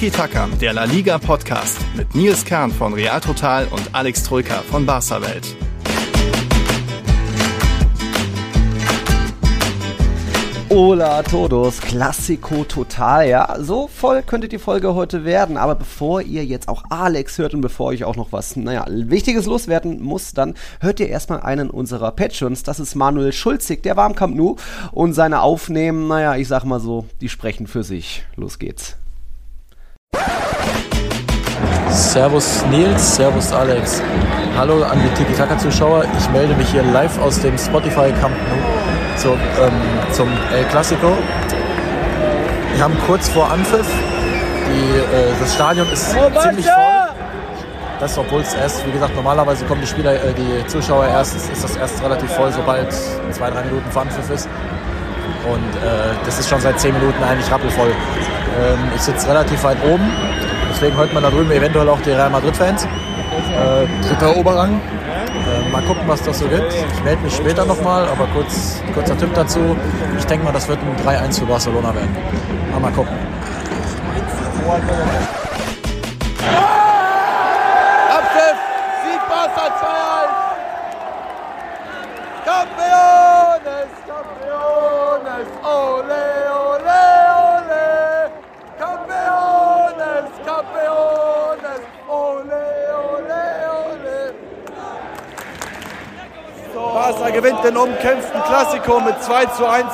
Tiki Taka, der La Liga Podcast mit Nils Kern von Real Total und Alex Troika von Barca Welt. Hola todos, Classico total, ja. So voll könnte die Folge heute werden. Aber bevor ihr jetzt auch Alex hört und bevor ich auch noch was, naja, Wichtiges loswerden muss, dann hört ihr erstmal einen unserer Patrons. Das ist Manuel Schulzig, der war am Camp Nou. Und seine Aufnehmen, naja, ich sag mal so, die sprechen für sich. Los geht's. Servus Nils, Servus Alex. Hallo an die Tiki-Taka-Zuschauer. Ich melde mich hier live aus dem Spotify Camp Nou zum, ähm, zum El Clasico. Wir haben kurz vor Anpfiff. Die, äh, das Stadion ist oh, ziemlich voll. Das, obwohl es erst, wie gesagt, normalerweise kommen die Spieler, äh, die Zuschauer erst, ist das erst relativ voll, sobald zwei, drei Minuten vor Anpfiff ist. Und äh, das ist schon seit zehn Minuten eigentlich rappelvoll. Ähm, ich sitze relativ weit oben, deswegen hört man da drüben eventuell auch die Real Madrid-Fans. Äh, dritter Oberrang. Äh, mal gucken, was das so gibt. Ich melde mich später nochmal, aber kurz, kurzer Tipp dazu. Ich denke mal, das wird ein 3-1 für Barcelona werden. Aber mal gucken. Abpfiff! Sieg Barca 2-1! Campeones, Campeones, ole, ole, ole! Campeones, Campeones, ole, Barca gewinnt den umkämpften Klassiko mit 2 zu 1.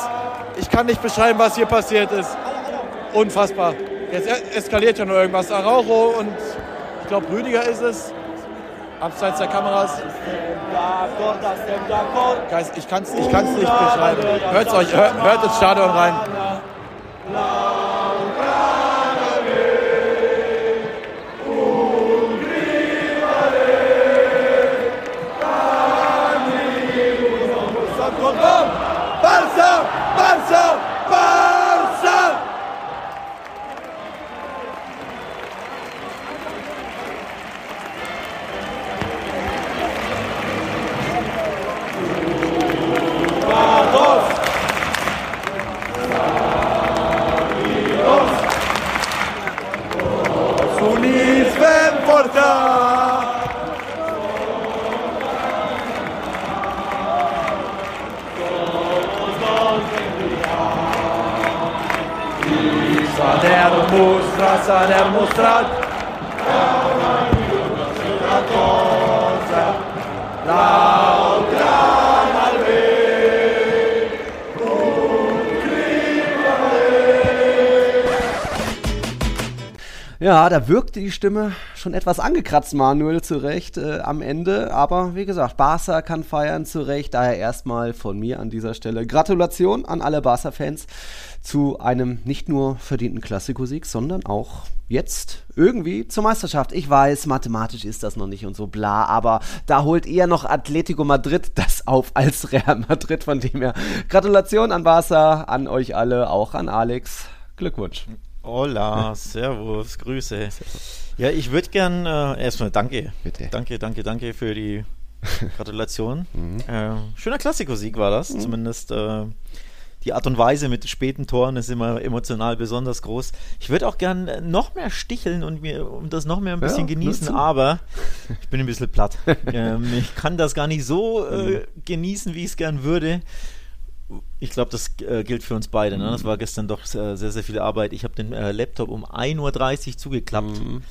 Ich kann nicht beschreiben, was hier passiert ist. Unfassbar. Jetzt eskaliert ja nur irgendwas. Araujo und ich glaube Rüdiger ist es. Abseits der Kameras. Geist, ich kann es ich kann's nicht beschreiben. Hört's euch, hört, hört ins Stadion rein. Barça! Barça! Hasan el-Musrat Ja, da wirkte die Stimme schon etwas angekratzt, Manuel, zu Recht äh, am Ende. Aber wie gesagt, Barca kann feiern, zu Recht. Daher erstmal von mir an dieser Stelle Gratulation an alle Barca-Fans zu einem nicht nur verdienten Klassikosieg, sondern auch jetzt irgendwie zur Meisterschaft. Ich weiß, mathematisch ist das noch nicht und so bla, aber da holt eher noch Atletico Madrid das auf als Real Madrid. Von dem her Gratulation an Barca, an euch alle, auch an Alex. Glückwunsch. Hola, Servus, Grüße. Ja, ich würde gern äh, erstmal danke. Bitte. Danke, danke, danke für die Gratulation. Mhm. Äh, schöner Klassikosieg war das, zumindest äh, die Art und Weise mit späten Toren ist immer emotional besonders groß. Ich würde auch gern äh, noch mehr sticheln und mir um das noch mehr ein bisschen Ja, genießen, nutzen. aber ich bin ein bisschen platt. ähm, ich kann das gar nicht so äh, genießen, wie ich es gern würde. Ich glaube, das äh, gilt für uns beide. Ne? Das war gestern doch äh, sehr, sehr viel Arbeit. Ich habe den äh, Laptop um 1.30 Uhr zugeklappt Mhm.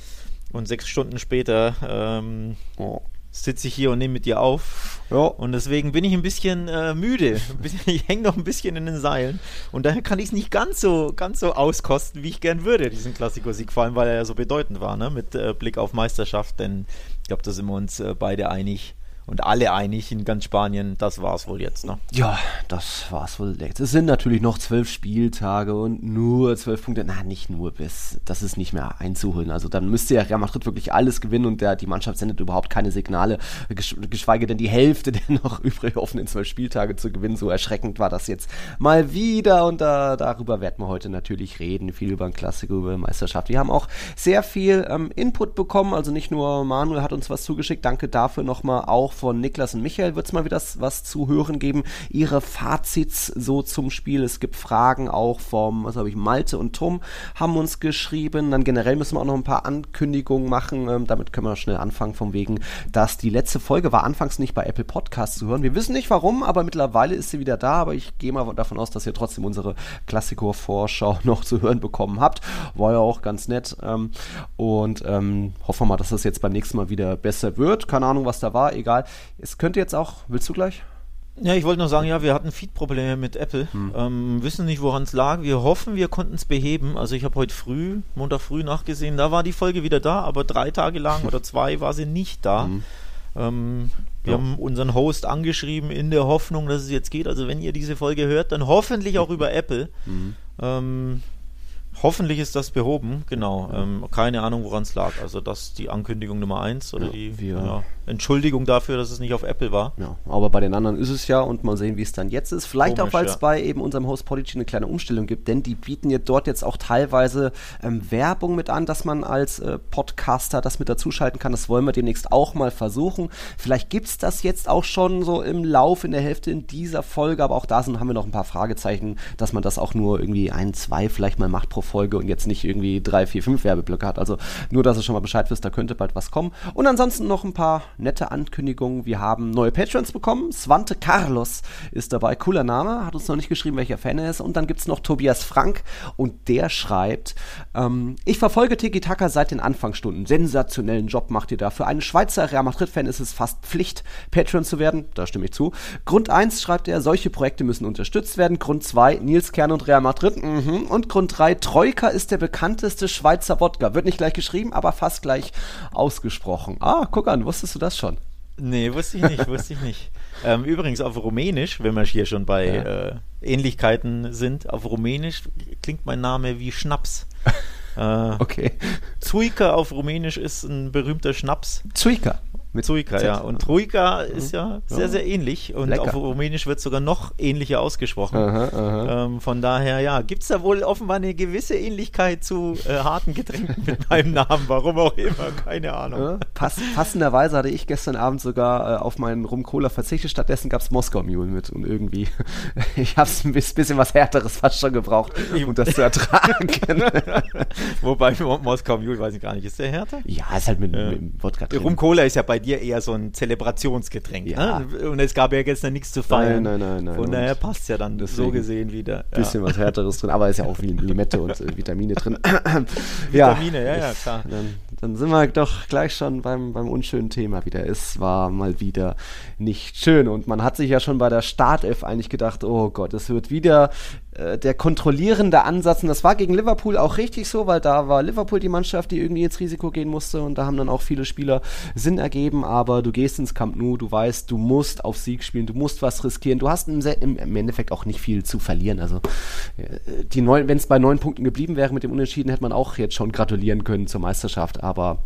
und sechs Stunden später ähm, Oh. sitze ich hier und nehme mit dir auf. Ja. Und deswegen bin ich ein bisschen äh, müde. Ich hänge noch ein bisschen in den Seilen. Und daher kann ich es nicht ganz so, ganz so auskosten, wie ich gern würde, diesen Klassikersieg. Vor allem, weil er ja so bedeutend war, ne? mit äh, Blick auf Meisterschaft. Denn ich glaube, da sind wir uns beide einig. Und alle einig in ganz Spanien, das war es wohl jetzt. Ne? Ja, das war's wohl jetzt. Es sind natürlich noch zwölf Spieltage und nur zwölf Punkte. Na, nicht nur bis. Das ist nicht mehr einzuholen. Also dann müsste ja Real Madrid wirklich alles gewinnen und der, die Mannschaft sendet überhaupt keine Signale, gesch geschweige denn die Hälfte der noch übrig offenen zwölf Spieltage zu gewinnen. So erschreckend war das jetzt mal wieder und da, darüber werden wir heute natürlich reden. Viel über den Klassiker, über Meisterschaft. Wir haben auch sehr viel ähm, Input bekommen. Also nicht nur Manuel hat uns was zugeschickt. Danke dafür nochmal auch von Niklas und Michael wird es mal wieder was zu hören geben. Ihre Fazits so zum Spiel. Es gibt Fragen auch vom, was habe ich, Malte und Tom haben uns geschrieben. Dann generell müssen wir auch noch ein paar Ankündigungen machen. Ähm, damit können wir schnell anfangen, vom wegen, dass die letzte Folge war anfangs nicht bei Apple Podcasts zu hören. Wir wissen nicht warum, aber mittlerweile ist sie wieder da. Aber ich gehe mal davon aus, dass ihr trotzdem unsere Klassiker-Vorschau noch zu hören bekommen habt. War ja auch ganz nett. Ähm, und ähm, hoffen wir mal, dass das jetzt beim nächsten Mal wieder besser wird. Keine Ahnung, was da war, egal. Es könnte jetzt auch, willst du gleich? Ja, ich wollte nur sagen, ja, wir hatten Feed-Probleme mit Apple. Hm. Ähm, wissen nicht, woran es lag. Wir hoffen, wir konnten es beheben. Also ich habe heute früh, Montag früh nachgesehen, da war die Folge wieder da, aber drei Tage lang oder zwei war sie nicht da. Hm. Ähm, wir ja. haben unseren Host angeschrieben in der Hoffnung, dass es jetzt geht. Also wenn ihr diese Folge hört, dann hoffentlich auch über Apple. Mhm. Ähm, Hoffentlich ist das behoben, genau. Ähm, keine Ahnung, woran es lag. Also das ist die Ankündigung Nummer eins oder ja, die ja, Entschuldigung dafür, dass es nicht auf Apple war. Ja, aber bei den anderen ist es ja und mal sehen, wie es dann jetzt ist. Vielleicht Komisch, auch, weil es ja. bei eben unserem Host Podigy eine kleine Umstellung gibt, denn die bieten ja dort jetzt auch teilweise ähm, Werbung mit an, dass man als äh, Podcaster das mit dazuschalten kann. Das wollen wir demnächst auch mal versuchen. Vielleicht gibt es das jetzt auch schon so im Lauf, in der Hälfte in dieser Folge, aber auch da sind, haben wir noch ein paar Fragezeichen, dass man das auch nur irgendwie ein, zwei vielleicht mal macht pro Folge und jetzt nicht irgendwie drei, vier, fünf Werbeblöcke hat. Also nur, dass ihr schon mal Bescheid wisst, da könnte bald was kommen. Und ansonsten noch ein paar nette Ankündigungen. Wir haben neue Patrons bekommen. Swante Carlos ist dabei. Cooler Name. Hat uns noch nicht geschrieben, welcher Fan er ist. Und dann gibt es noch Tobias Frank und der schreibt, ähm, ich verfolge Tiki Taka seit den Anfangsstunden. Sensationellen Job macht ihr da. Für einen Schweizer Real Madrid-Fan ist es fast Pflicht, Patron zu werden. Da stimme ich zu. Grund 1 schreibt er, solche Projekte müssen unterstützt werden. Grund 2, Nils Kern und Real Madrid. Mhm. Und Grund 3, Troika ist der bekannteste Schweizer Wodka. Wird nicht gleich geschrieben, aber fast gleich ausgesprochen. Ah, guck an, wusstest du das schon? Nee, wusste ich nicht, wusste ich nicht. Ähm, übrigens auf Rumänisch, wenn wir hier schon bei ja. äh, Ähnlichkeiten sind, auf Rumänisch klingt mein Name wie Schnaps. Äh, okay. Zuika auf Rumänisch ist ein berühmter Schnaps. Zuika. Mit Troika, ja. Und Troika ist ja sehr, sehr ähnlich. Und Lecker. auf Rumänisch wird sogar noch ähnlicher ausgesprochen. Aha, aha. Ähm, von daher, ja, gibt es da wohl offenbar eine gewisse Ähnlichkeit zu äh, harten Getränken mit meinem Namen. Warum auch immer, keine Ahnung. Ja, pass, passenderweise hatte ich gestern Abend sogar äh, auf meinen Rum-Cola verzichtet. Stattdessen gab es Moskau Mule mit. Und irgendwie, ich habe es ein bisschen was Härteres fast schon gebraucht, um das zu ertragen. Wobei Moskau Mule, weiß ich gar nicht, ist der härter? Ja, ist halt mit, äh, mit Wodka drin. Rum-Cola ist ja bei dir eher so ein Zelebrationsgetränk. Ja. Ne? Und es gab ja gestern nichts zu feiern. Nein, nein, nein. nein. Von daher passt es ja dann so gesehen wieder. Ein bisschen ja. was Härteres drin, aber ist ja auch wie Limette und äh, Vitamine drin. Vitamine, ja, ja, klar. Dann, dann, sind wir doch gleich schon beim, beim unschönen Thema wieder. Es war mal wieder nicht schön und man hat sich ja schon bei der Startelf eigentlich gedacht, oh Gott, es wird wieder äh, der kontrollierende Ansatz. Und das war gegen Liverpool auch richtig so, weil da war Liverpool die Mannschaft, die irgendwie ins Risiko gehen musste und da haben dann auch viele Spieler Sinn ergeben. Aber du gehst ins Camp Nou, du weißt, du musst auf Sieg spielen, du musst was riskieren. Du hast im, im Endeffekt auch nicht viel zu verlieren. Also äh, wenn es bei neun Punkten geblieben wäre mit dem Unentschieden, hätte man auch jetzt schon gratulieren können zur Meisterschaft. Aber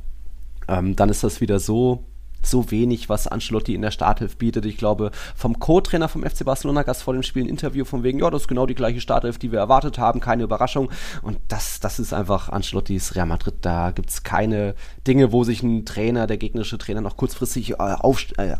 ähm, dann ist das wieder so so wenig, was Ancelotti in der Startelf bietet. Ich glaube, vom Co-Trainer vom FC Barcelona gab es vor dem Spiel ein Interview von wegen, ja, das ist genau die gleiche Startelf, die wir erwartet haben, keine Überraschung. Und das, das ist einfach Ancelottis Real Madrid. Da gibt es keine Dinge, wo sich ein Trainer, der gegnerische Trainer, noch kurzfristig äh, auf, äh,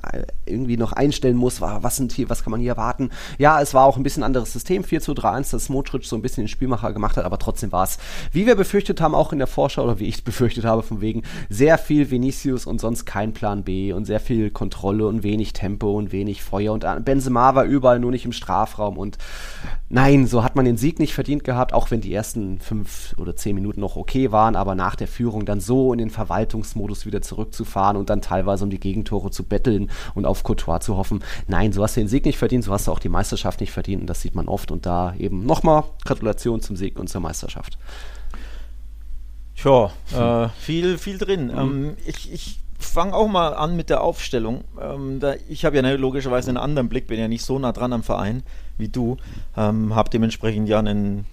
irgendwie noch einstellen muss. Was sind hier, was kann man hier erwarten? Ja, es war auch ein bisschen anderes System, 4 zu 3 1, das Modric so ein bisschen den Spielmacher gemacht hat, aber trotzdem war es, wie wir befürchtet haben, auch in der Vorschau, oder wie ich befürchtet habe, von wegen, sehr viel Vinicius und sonst kein Plan B und sehr viel Kontrolle und wenig Tempo und wenig Feuer. Und Benzema war überall nur nicht im Strafraum. Und nein, so hat man den Sieg nicht verdient gehabt, auch wenn die ersten fünf oder zehn Minuten noch okay waren. Aber nach der Führung dann so in den Verwaltungsmodus wieder zurückzufahren und dann teilweise um die Gegentore zu betteln und auf Courtois zu hoffen. Nein, so hast du den Sieg nicht verdient, so hast du auch die Meisterschaft nicht verdient. Und das sieht man oft. Und da eben nochmal Gratulation zum Sieg und zur Meisterschaft. Tja, äh, viel, viel drin. Mhm. Ähm, ich, ich fange auch mal an mit der Aufstellung. Ähm, da, ich habe ja ne, logischerweise einen anderen Blick, bin ja nicht so nah dran am Verein wie du. Ähm, habe dementsprechend ja einen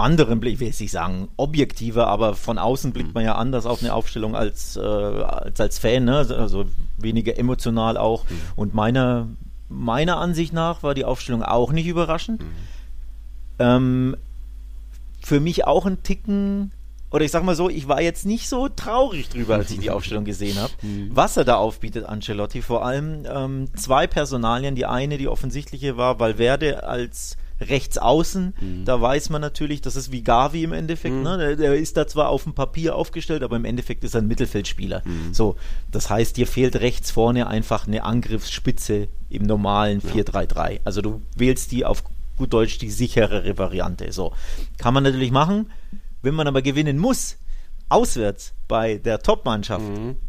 anderen Blick, ich will jetzt nicht sagen objektiver, aber von außen blickt man ja anders auf eine Aufstellung als äh, als, als Fan, ne? also weniger emotional auch. Mhm. Und meiner, meiner Ansicht nach war die Aufstellung auch nicht überraschend. Mhm. Ähm, für mich auch ein Ticken oder ich sag mal so, ich war jetzt nicht so traurig drüber, als ich die Aufstellung gesehen habe. Mhm. Was er da aufbietet, Ancelotti, vor allem ähm, zwei Personalien. Die eine, die offensichtliche war, Valverde als rechts außen, Mhm. da weiß man natürlich, das ist wie Gavi im Endeffekt, ne? der, der ist da zwar auf dem Papier aufgestellt, aber im Endeffekt ist er ein Mittelfeldspieler. Mhm. So, das heißt, dir fehlt rechts vorne einfach eine Angriffsspitze im normalen 4-3-3. Also du wählst die auf gut Deutsch die sicherere Variante. So, kann man natürlich machen. Wenn man aber gewinnen muss, auswärts bei der Top-Mannschaft,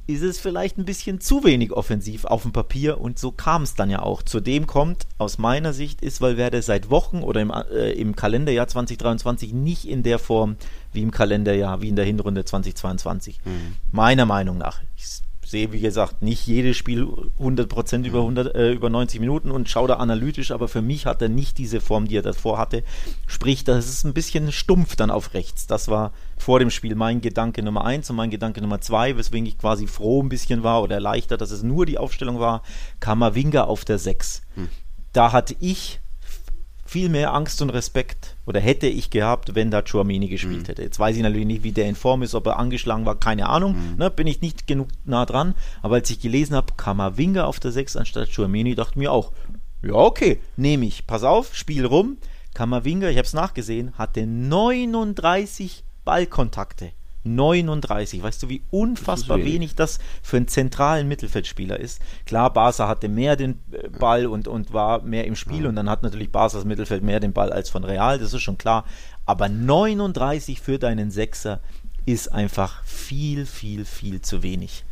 ist es vielleicht ein bisschen zu wenig offensiv auf dem Papier und so kam es dann ja auch. Zudem kommt, aus meiner Sicht, ist Valverde seit Wochen oder im, äh, im Kalenderjahr 2023 nicht in der Form wie im Kalenderjahr, wie in der Hinrunde 2022. Meiner Meinung nach. Ich sehe, wie gesagt, nicht jedes Spiel 100% über, 100, äh, über 90 Minuten und schaue da analytisch, aber für mich hat er nicht diese Form, die er davor hatte. Sprich, das ist ein bisschen stumpf dann auf rechts. Das war vor dem Spiel mein Gedanke Nummer eins und mein Gedanke Nummer zwei, weswegen ich quasi froh ein bisschen war oder erleichtert, dass es nur die Aufstellung war. Kamavinga auf der 6. Da hatte ich viel mehr Angst und Respekt oder hätte ich gehabt, wenn da Chouamini gespielt hätte. Jetzt weiß ich natürlich nicht, wie der in Form ist, ob er angeschlagen war, keine Ahnung. Ne, bin ich nicht genug nah dran. Aber als ich gelesen habe, Kamavinga auf der 6 anstatt Chouamini, dachte mir auch, ja, okay, nehme ich. Pass auf, Spiel rum. Kamavinga, ich habe es nachgesehen, hatte 39 Ballkontakte. 39. Weißt du, wie unfassbar wenig. wenig das für einen zentralen Mittelfeldspieler ist? Klar, Barca hatte mehr den äh, Ball und, und war mehr im Spiel und dann hat natürlich Barca's Mittelfeld mehr den Ball als von Real, das ist schon klar. Aber 39 für deinen Sechser ist einfach viel, viel, viel zu wenig.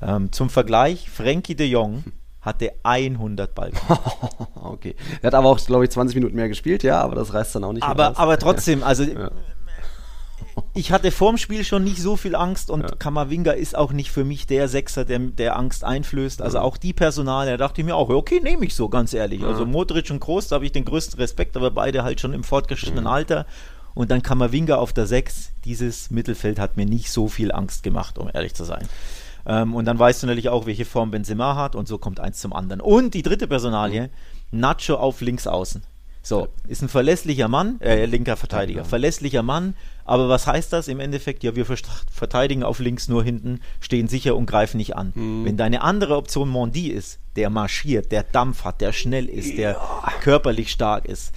Ähm, zum Vergleich, Frankie de Jong hatte 100 Ball. okay. Er hat aber auch, glaube ich, 20 Minuten mehr gespielt, ja, aber das reißt dann auch nicht aber, aber trotzdem, also ich hatte vorm Spiel schon nicht so viel Angst und Ja. Kamavinga ist auch nicht für mich der Sechser, der, der Angst einflößt. Also auch die Personal, da dachte ich mir auch, ja, okay, nehme ich so, ganz ehrlich. Also Modric und Kroos, da habe ich den größten Respekt, aber beide halt schon im fortgeschrittenen Alter. Und dann Kamavinga auf der 6. Dieses Mittelfeld hat mir nicht so viel Angst gemacht, um ehrlich zu sein. Ähm, und dann weißt du natürlich auch, welche Form Benzema hat und so kommt eins zum anderen. Und die dritte Personalie, Nacho auf links außen. So, ist ein verlässlicher Mann, äh, linker Verteidiger, verlässlicher Mann, aber was heißt das im Endeffekt? Ja, wir verteidigen auf links nur hinten, stehen sicher und greifen nicht an. Wenn deine andere Option Mondi ist, der marschiert, der Dampf hat, der schnell ist, der körperlich stark ist,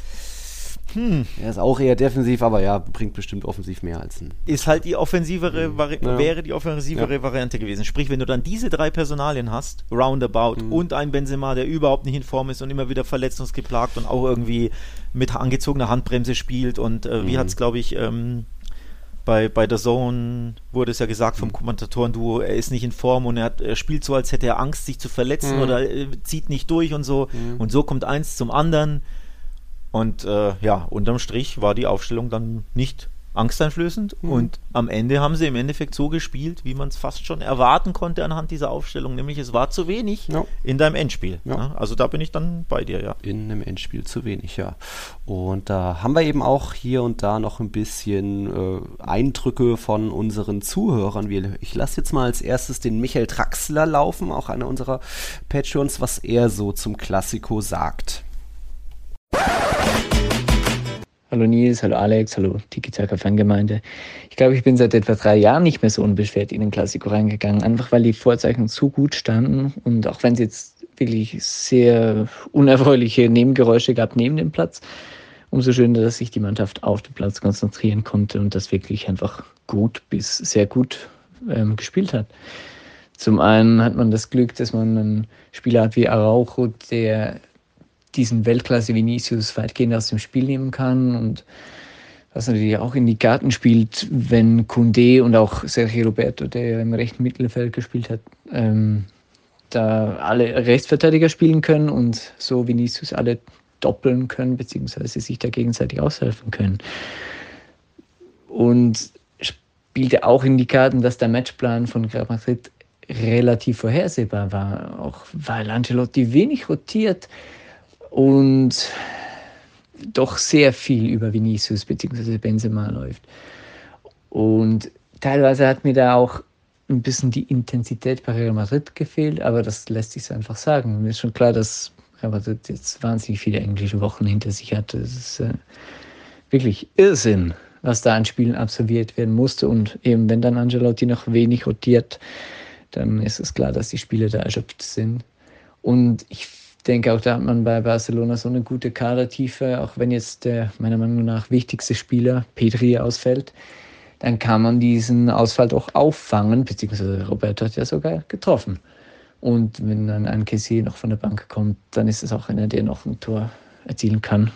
er ist auch eher defensiv, aber ja, bringt bestimmt offensiv mehr als ein. ist halt die offensivere Vari Ja. wäre die offensivere Variante gewesen. Sprich, wenn du dann diese drei Personalien hast, roundabout und ein Benzema, der überhaupt nicht in Form ist und immer wieder verletzungsgeplagt und auch irgendwie mit angezogener Handbremse spielt und äh, wie hat es, glaube ich, ähm, bei, bei der Zone wurde es ja gesagt vom Kommentatoren-Duo, er ist nicht in Form und er, hat, er spielt so, als hätte er Angst, sich zu verletzen oder äh, zieht nicht durch und so. Und so kommt eins zum anderen. Und äh, ja, unterm Strich war die Aufstellung dann nicht angsteinflößend. Und am Ende haben sie im Endeffekt so gespielt, wie man es fast schon erwarten konnte anhand dieser Aufstellung. Nämlich es war zu wenig Ja. in deinem Endspiel. Ja. ne? Also da bin ich dann bei dir, ja. in einem Endspiel zu wenig, ja. Und da haben wir eben auch hier und da noch ein bisschen äh, Eindrücke von unseren Zuhörern. Ich lasse jetzt mal als erstes den Michael Traxler laufen, auch einer unserer Patreons, was er so zum Klassiko sagt. Hallo Nils, hallo Alex, hallo Tiki-Taka Fangemeinde. Ich glaube, ich bin seit etwa drei Jahren nicht mehr so unbeschwert in den Klassiko reingegangen, einfach weil die Vorzeichen so gut standen und auch wenn es jetzt wirklich sehr unerfreuliche Nebengeräusche gab neben dem Platz, umso schöner, dass sich die Mannschaft auf den Platz konzentrieren konnte und das wirklich einfach gut bis sehr gut ähm, gespielt hat. Zum einen hat man das Glück, dass man einen Spieler hat wie Araujo, der diesen Weltklasse Vinicius weitgehend aus dem Spiel nehmen kann und was natürlich auch in die Karten spielt, wenn Kunde und auch Sergio Roberto, der im rechten Mittelfeld gespielt hat, ähm, da alle Rechtsverteidiger spielen können und so Vinicius alle doppeln können, beziehungsweise sich da gegenseitig aushelfen können. Und spielte auch in die Karten, dass der Matchplan von Real Madrid relativ vorhersehbar war, auch weil Ancelotti wenig rotiert und doch sehr viel über Vinicius bzw. Benzema läuft. Und teilweise hat mir da auch ein bisschen die Intensität bei Real Madrid gefehlt, aber das lässt sich so einfach sagen. Mir ist schon klar, dass Real Madrid jetzt wahnsinnig viele englische Wochen hinter sich hat. Das ist äh, wirklich Irrsinn, was da an Spielen absolviert werden musste. Und eben, wenn dann Angelotti noch wenig rotiert, dann ist es klar, dass die Spiele da erschöpft sind. Und ich denke auch, da hat man bei Barcelona so eine gute Kadertiefe, auch wenn jetzt der meiner Meinung nach wichtigste Spieler Petri ausfällt, dann kann man diesen Ausfall doch auffangen, beziehungsweise Roberto hat ja sogar getroffen. Und wenn dann ein Kessier noch von der Bank kommt, dann ist es auch einer, der noch ein Tor erzielen kann.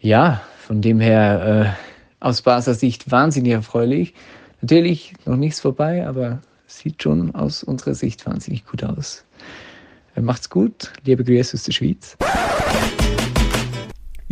Ja, von dem her äh, aus Basler Sicht wahnsinnig erfreulich. Natürlich noch nichts vorbei, aber sieht schon aus unserer Sicht wahnsinnig gut aus. Macht's gut. Liebe Grüße aus der Schweiz.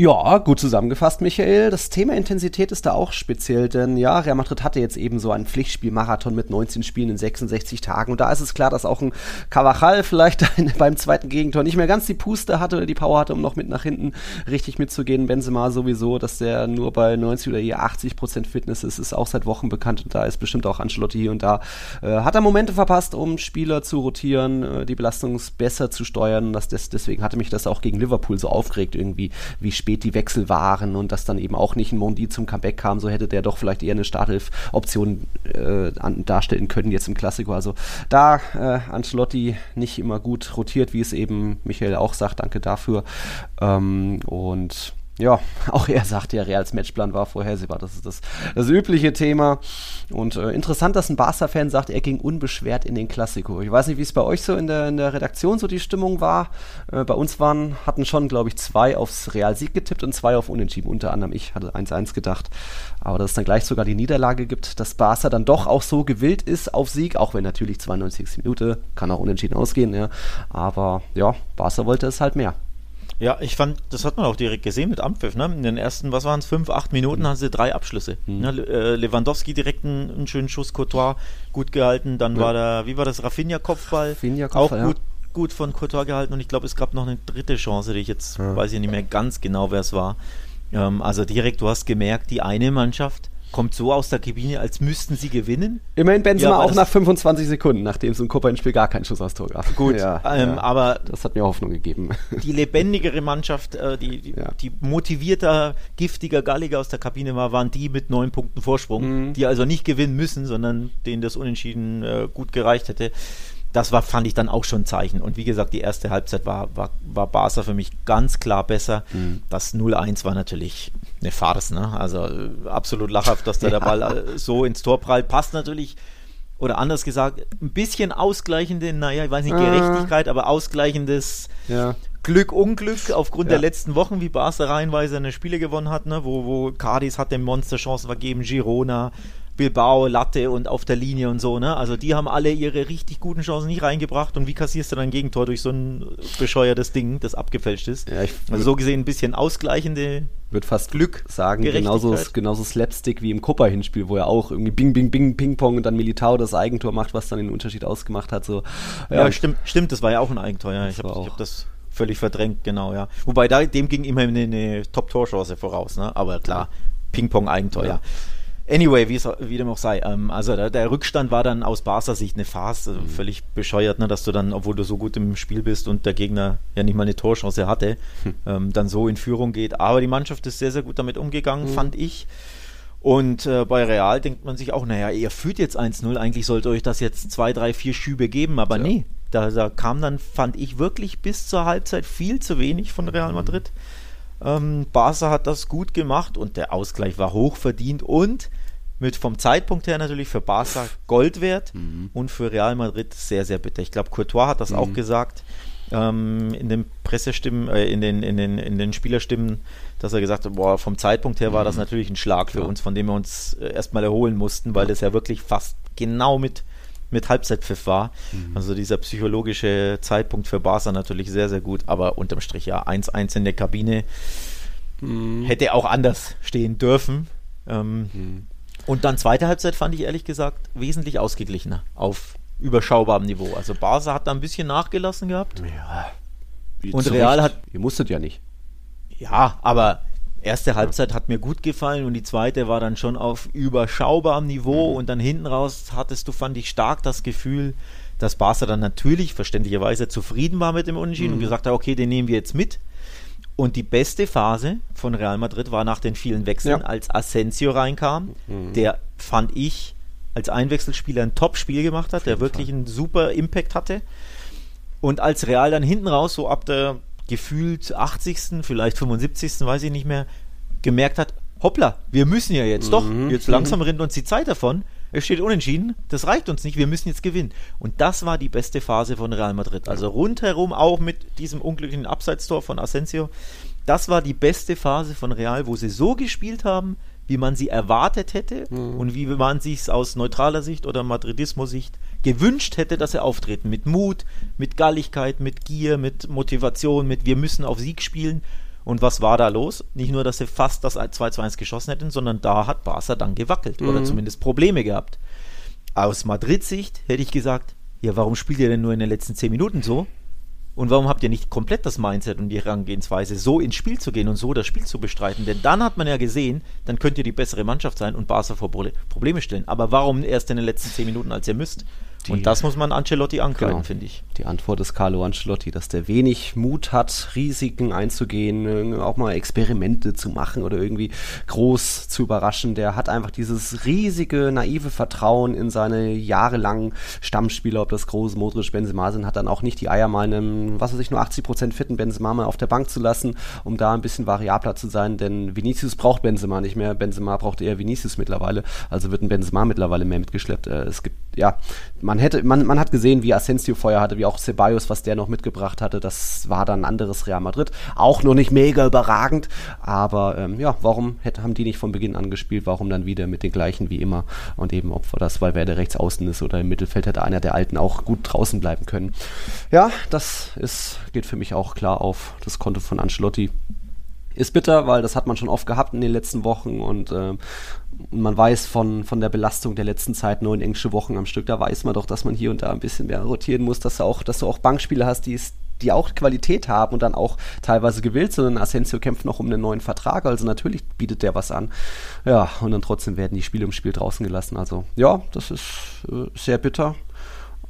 Ja, gut zusammengefasst, Michael. Das Thema Intensität ist da auch speziell, denn ja, Real Madrid hatte jetzt eben so einen Pflichtspielmarathon mit 19 Spielen in 66 Tagen. Und da ist es klar, dass auch ein Cavachal vielleicht beim zweiten Gegentor nicht mehr ganz die Puste hatte oder die Power hatte, um noch mit nach hinten richtig mitzugehen. Benzema sowieso, dass der nur bei 90 oder eher 80 Prozent Fitness ist, ist auch seit Wochen bekannt. Und da ist bestimmt auch Ancelotti hier und da. Äh, hat er Momente verpasst, um Spieler zu rotieren, äh, die Belastung besser zu steuern. Das, deswegen hatte mich das auch gegen Liverpool so aufgeregt irgendwie, wie spät spät die Wechsel waren und dass dann eben auch nicht ein Mondi zum Comeback kam, so hätte der doch vielleicht eher eine Starthilf-Option äh, darstellen können jetzt im Klassiker. Also da äh, Ancelotti nicht immer gut rotiert, wie es eben Michael auch sagt, danke dafür. Ähm, und ja, auch er sagt ja, Reals Matchplan war vorhersehbar. Das ist das, das übliche Thema. Und äh, interessant, dass ein Barca-Fan sagt, er ging unbeschwert in den Klassiko. Ich weiß nicht, wie es bei euch so in der, in der Redaktion so die Stimmung war. Äh, bei uns waren, hatten schon, glaube ich, zwei aufs Real-Sieg getippt und zwei auf Unentschieden. Unter anderem ich hatte 1-1 gedacht. Aber dass es dann gleich sogar die Niederlage gibt, dass Barca dann doch auch so gewillt ist auf Sieg, auch wenn natürlich 92. Minute kann auch unentschieden ausgehen. Ja. Aber ja, Barca wollte es halt mehr. Ja, ich fand, das hat man auch direkt gesehen mit Ampfiff. Ne? In den ersten, was waren es, fünf, acht Minuten mhm. haben sie drei Abschlüsse. Mhm. Ne? Äh, Lewandowski direkt einen, einen, schönen Schuss, Courtois gut gehalten. Dann ja. war da, wie war das, Rafinha-Kopfball? Rafinha auch gut, ja. gut von Courtois gehalten. Und ich glaube, es gab noch eine dritte Chance, die ich jetzt ja. weiß ich nicht mehr ganz genau, wer es war. Ähm, also direkt, du hast gemerkt, die eine Mannschaft kommt so aus der Kabine, als müssten sie gewinnen. Immerhin Benzema ja, auch nach 25 Sekunden, nachdem es im Copa-Spiel gar keinen Schuss aus Tor gab. Gut, ja, ähm, ja, aber das hat mir Hoffnung gegeben. Die lebendigere Mannschaft, äh, die, die, die, motivierter, giftiger, galliger aus der Kabine war, waren die mit neun Punkten Vorsprung, mhm. die also nicht gewinnen müssen, sondern denen das Unentschieden äh, gut gereicht hätte das war, fand ich dann auch schon ein Zeichen. Und wie gesagt, die erste Halbzeit war, war, war Barca für mich ganz klar besser. Mhm. Das 0-1 war natürlich eine Farce, ne? Also äh, absolut lachhaft, dass da ja. der Ball äh, so ins Tor prallt. Passt natürlich, oder anders gesagt, ein bisschen ausgleichende, naja, ich weiß nicht, Gerechtigkeit, ah. aber ausgleichendes ja. Glück, Unglück aufgrund ja. der letzten Wochen, wie Barca reihenweise eine Spiele gewonnen hat, ne? wo, wo Cadiz hat dem Monster Chancen vergeben, Girona, Bilbao, Latte und auf der Linie und so, ne? Also die haben alle ihre richtig guten Chancen nicht reingebracht und wie kassierst du dann ein Gegentor durch so ein bescheuertes Ding, das abgefälscht ist? Ja, also so gesehen ein bisschen ausgleichende wird fast Glück sagen, genauso, genauso Slapstick wie im Copa-Hinspiel, wo er auch irgendwie Bing, Bing, Bing, Ping-Pong und dann Militao das Eigentor macht, was dann den Unterschied ausgemacht hat. So, ja, ja stimmt, stimmt, das war ja auch ein Eigentor, ja. Ich habe hab das völlig verdrängt, genau, ja. Wobei da, dem ging immerhin eine, eine Top-Torchance voraus, ne? Aber klar, Ping-Pong-Eigentor, ja. ja. Anyway, wie dem auch sei. Ähm, also der, der, Rückstand war dann aus Barca Sicht eine Farce. Also mhm. Völlig bescheuert, ne, dass du dann, obwohl du so gut im Spiel bist und der Gegner ja nicht mal eine Torchance hatte, hm. ähm, dann so in Führung geht. Aber die Mannschaft ist sehr, sehr gut damit umgegangen, mhm. fand ich. Und äh, bei Real denkt man sich auch, naja, ihr führt jetzt 1-0, eigentlich sollte euch das jetzt zwei, drei, vier Schübe geben, aber ja. nee. Da, da, kam dann, fand ich, wirklich bis zur Halbzeit viel zu wenig von Real mhm. Madrid. Ähm, Barca hat das gut gemacht und der Ausgleich war hoch verdient und mit vom Zeitpunkt her natürlich für Barca Gold wert mhm. und für Real Madrid sehr, sehr bitter. Ich glaube, Courtois hat das mhm. auch gesagt ähm, in den Pressestimmen, äh, in, den, in, den, in den Spielerstimmen, dass er gesagt hat, boah, vom Zeitpunkt her war das mhm. natürlich ein Schlag für ja. uns, von dem wir uns äh, erstmal erholen mussten, weil das ja wirklich fast genau mit, mit Halbzeitpfiff war. Mhm. Also dieser psychologische Zeitpunkt für Barca natürlich sehr, sehr gut, aber unterm Strich ja 1-1 in der Kabine. Mhm. Hätte auch anders stehen dürfen. Ähm, mhm. Und dann zweite Halbzeit fand ich ehrlich gesagt wesentlich ausgeglichener auf überschaubarem Niveau. Also Barca hat da ein bisschen nachgelassen gehabt. Ja. Und Real hat. Ihr musstet ja nicht. Ja, aber erste Halbzeit hat mir gut gefallen und die zweite war dann schon auf überschaubarem Niveau mhm. und dann hinten raus hattest du, fand ich, stark das Gefühl, dass Barca dann natürlich verständlicherweise zufrieden war mit dem Unentschieden mhm. und gesagt hat, okay, den nehmen wir jetzt mit. Und die beste Phase von Real Madrid war nach den vielen Wechseln, Ja. als Asensio reinkam. Der fand ich als Einwechselspieler ein Top-Spiel gemacht hat, der wirklich einen super Impact hatte. Und als Real dann hinten raus, so ab der gefühlt 80., vielleicht 75., weiß ich nicht mehr, gemerkt hat, hoppla, wir müssen ja jetzt doch, jetzt langsam rennt uns die Zeit davon. Es steht unentschieden, das reicht uns nicht, wir müssen jetzt gewinnen. Und das war die beste Phase von Real Madrid. Also rundherum auch mit diesem unglücklichen Abseitstor von Asensio. Das war die beste Phase von Real, wo sie so gespielt haben, wie man sie erwartet hätte und wie man sich aus neutraler Sicht oder Madridismo-Sicht gewünscht hätte, dass sie auftreten. Mit Mut, mit Galligkeit, mit Gier, mit Motivation, mit wir müssen auf Sieg spielen. Und was war da los? Nicht nur, dass sie fast das 2 zu 1 geschossen hätten, sondern da hat Barca dann gewackelt oder zumindest Probleme gehabt. Aus Madrid-Sicht hätte ich gesagt, ja, warum spielt ihr denn nur in den letzten 10 Minuten so? Und warum habt ihr nicht komplett das Mindset und die Herangehensweise, so ins Spiel zu gehen und so das Spiel zu bestreiten? Denn dann hat man ja gesehen, dann könnt ihr die bessere Mannschaft sein und Barca vor Pro- Probleme stellen. Aber warum erst in den letzten 10 Minuten, als ihr müsst? Die- und das muss man Ancelotti ankreiden, Genau. finde ich. Die Antwort ist Carlo Ancelotti, dass der wenig Mut hat, Risiken einzugehen, äh, auch mal Experimente zu machen oder irgendwie groß zu überraschen. Der hat einfach dieses riesige, naive Vertrauen in seine jahrelangen Stammspieler, ob das große Modric, Benzema sind, hat dann auch nicht die Eier, mal einen, was weiß ich, nur 80% fitten Benzema mal auf der Bank zu lassen, um da ein bisschen variabler zu sein, denn Vinicius braucht Benzema nicht mehr. Benzema braucht eher Vinicius mittlerweile, also wird ein Benzema mittlerweile mehr mitgeschleppt. Äh, Es gibt, ja, man hätte, man, man hat gesehen, wie Asensio Feuer hatte, wie auch Ceballos, was der noch mitgebracht hatte. Das war dann ein anderes Real Madrid. Auch noch nicht mega überragend, aber ähm, ja, warum hätte, haben die nicht von Beginn an gespielt? Warum dann wieder mit den gleichen wie immer? Und eben, ob das, weil wer der rechts außen ist oder im Mittelfeld hätte einer der Alten auch gut draußen bleiben können. Ja, das ist, geht für mich auch klar auf das Konto von Ancelotti ist bitter, weil das hat man schon oft gehabt in den letzten Wochen und ähm, man weiß von, von der Belastung der letzten Zeit, neun englische Wochen am Stück, da weiß man doch, dass man hier und da ein bisschen mehr rotieren muss, dass du auch, dass du auch Bankspieler hast, die es die auch Qualität haben und dann auch teilweise gewillt sind. Und Asensio kämpft noch um einen neuen Vertrag, also natürlich bietet der was an. Ja, und dann trotzdem werden die Spiele im Spiel draußen gelassen. Also ja, das ist äh, sehr bitter,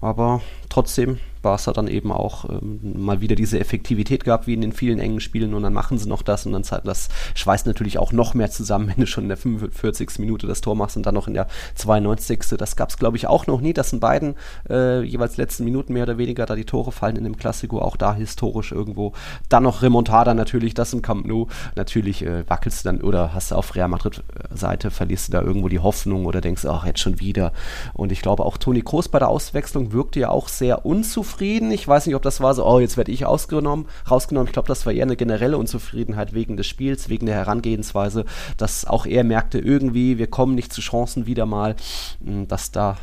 aber trotzdem Barca dann eben auch ähm, mal wieder diese Effektivität gehabt, wie in den vielen engen Spielen und dann machen sie noch das und dann das schweißt natürlich auch noch mehr zusammen, wenn du schon in der 45. Minute das Tor machst und dann noch in der 92. Das gab es glaube ich auch noch nie, dass in beiden äh, jeweils letzten Minuten mehr oder weniger da die Tore fallen in dem Klassiko, auch da historisch irgendwo. Dann noch Remontada natürlich, das im Camp Nou. Natürlich äh, wackelst du dann oder hast du auf Real Madrid äh, Seite, verlierst du da irgendwo die Hoffnung oder denkst, ach jetzt schon wieder. Und ich glaube auch Toni Kroos bei der Auswechslung wirkte ja auch sehr unzufrieden. Ich weiß nicht, ob das war so, oh, jetzt werde ich ausgenommen, rausgenommen. Ich glaube, das war eher eine generelle Unzufriedenheit wegen des Spiels, wegen der Herangehensweise, dass auch er merkte, irgendwie, wir kommen nicht zu Chancen wieder mal, mh, dass da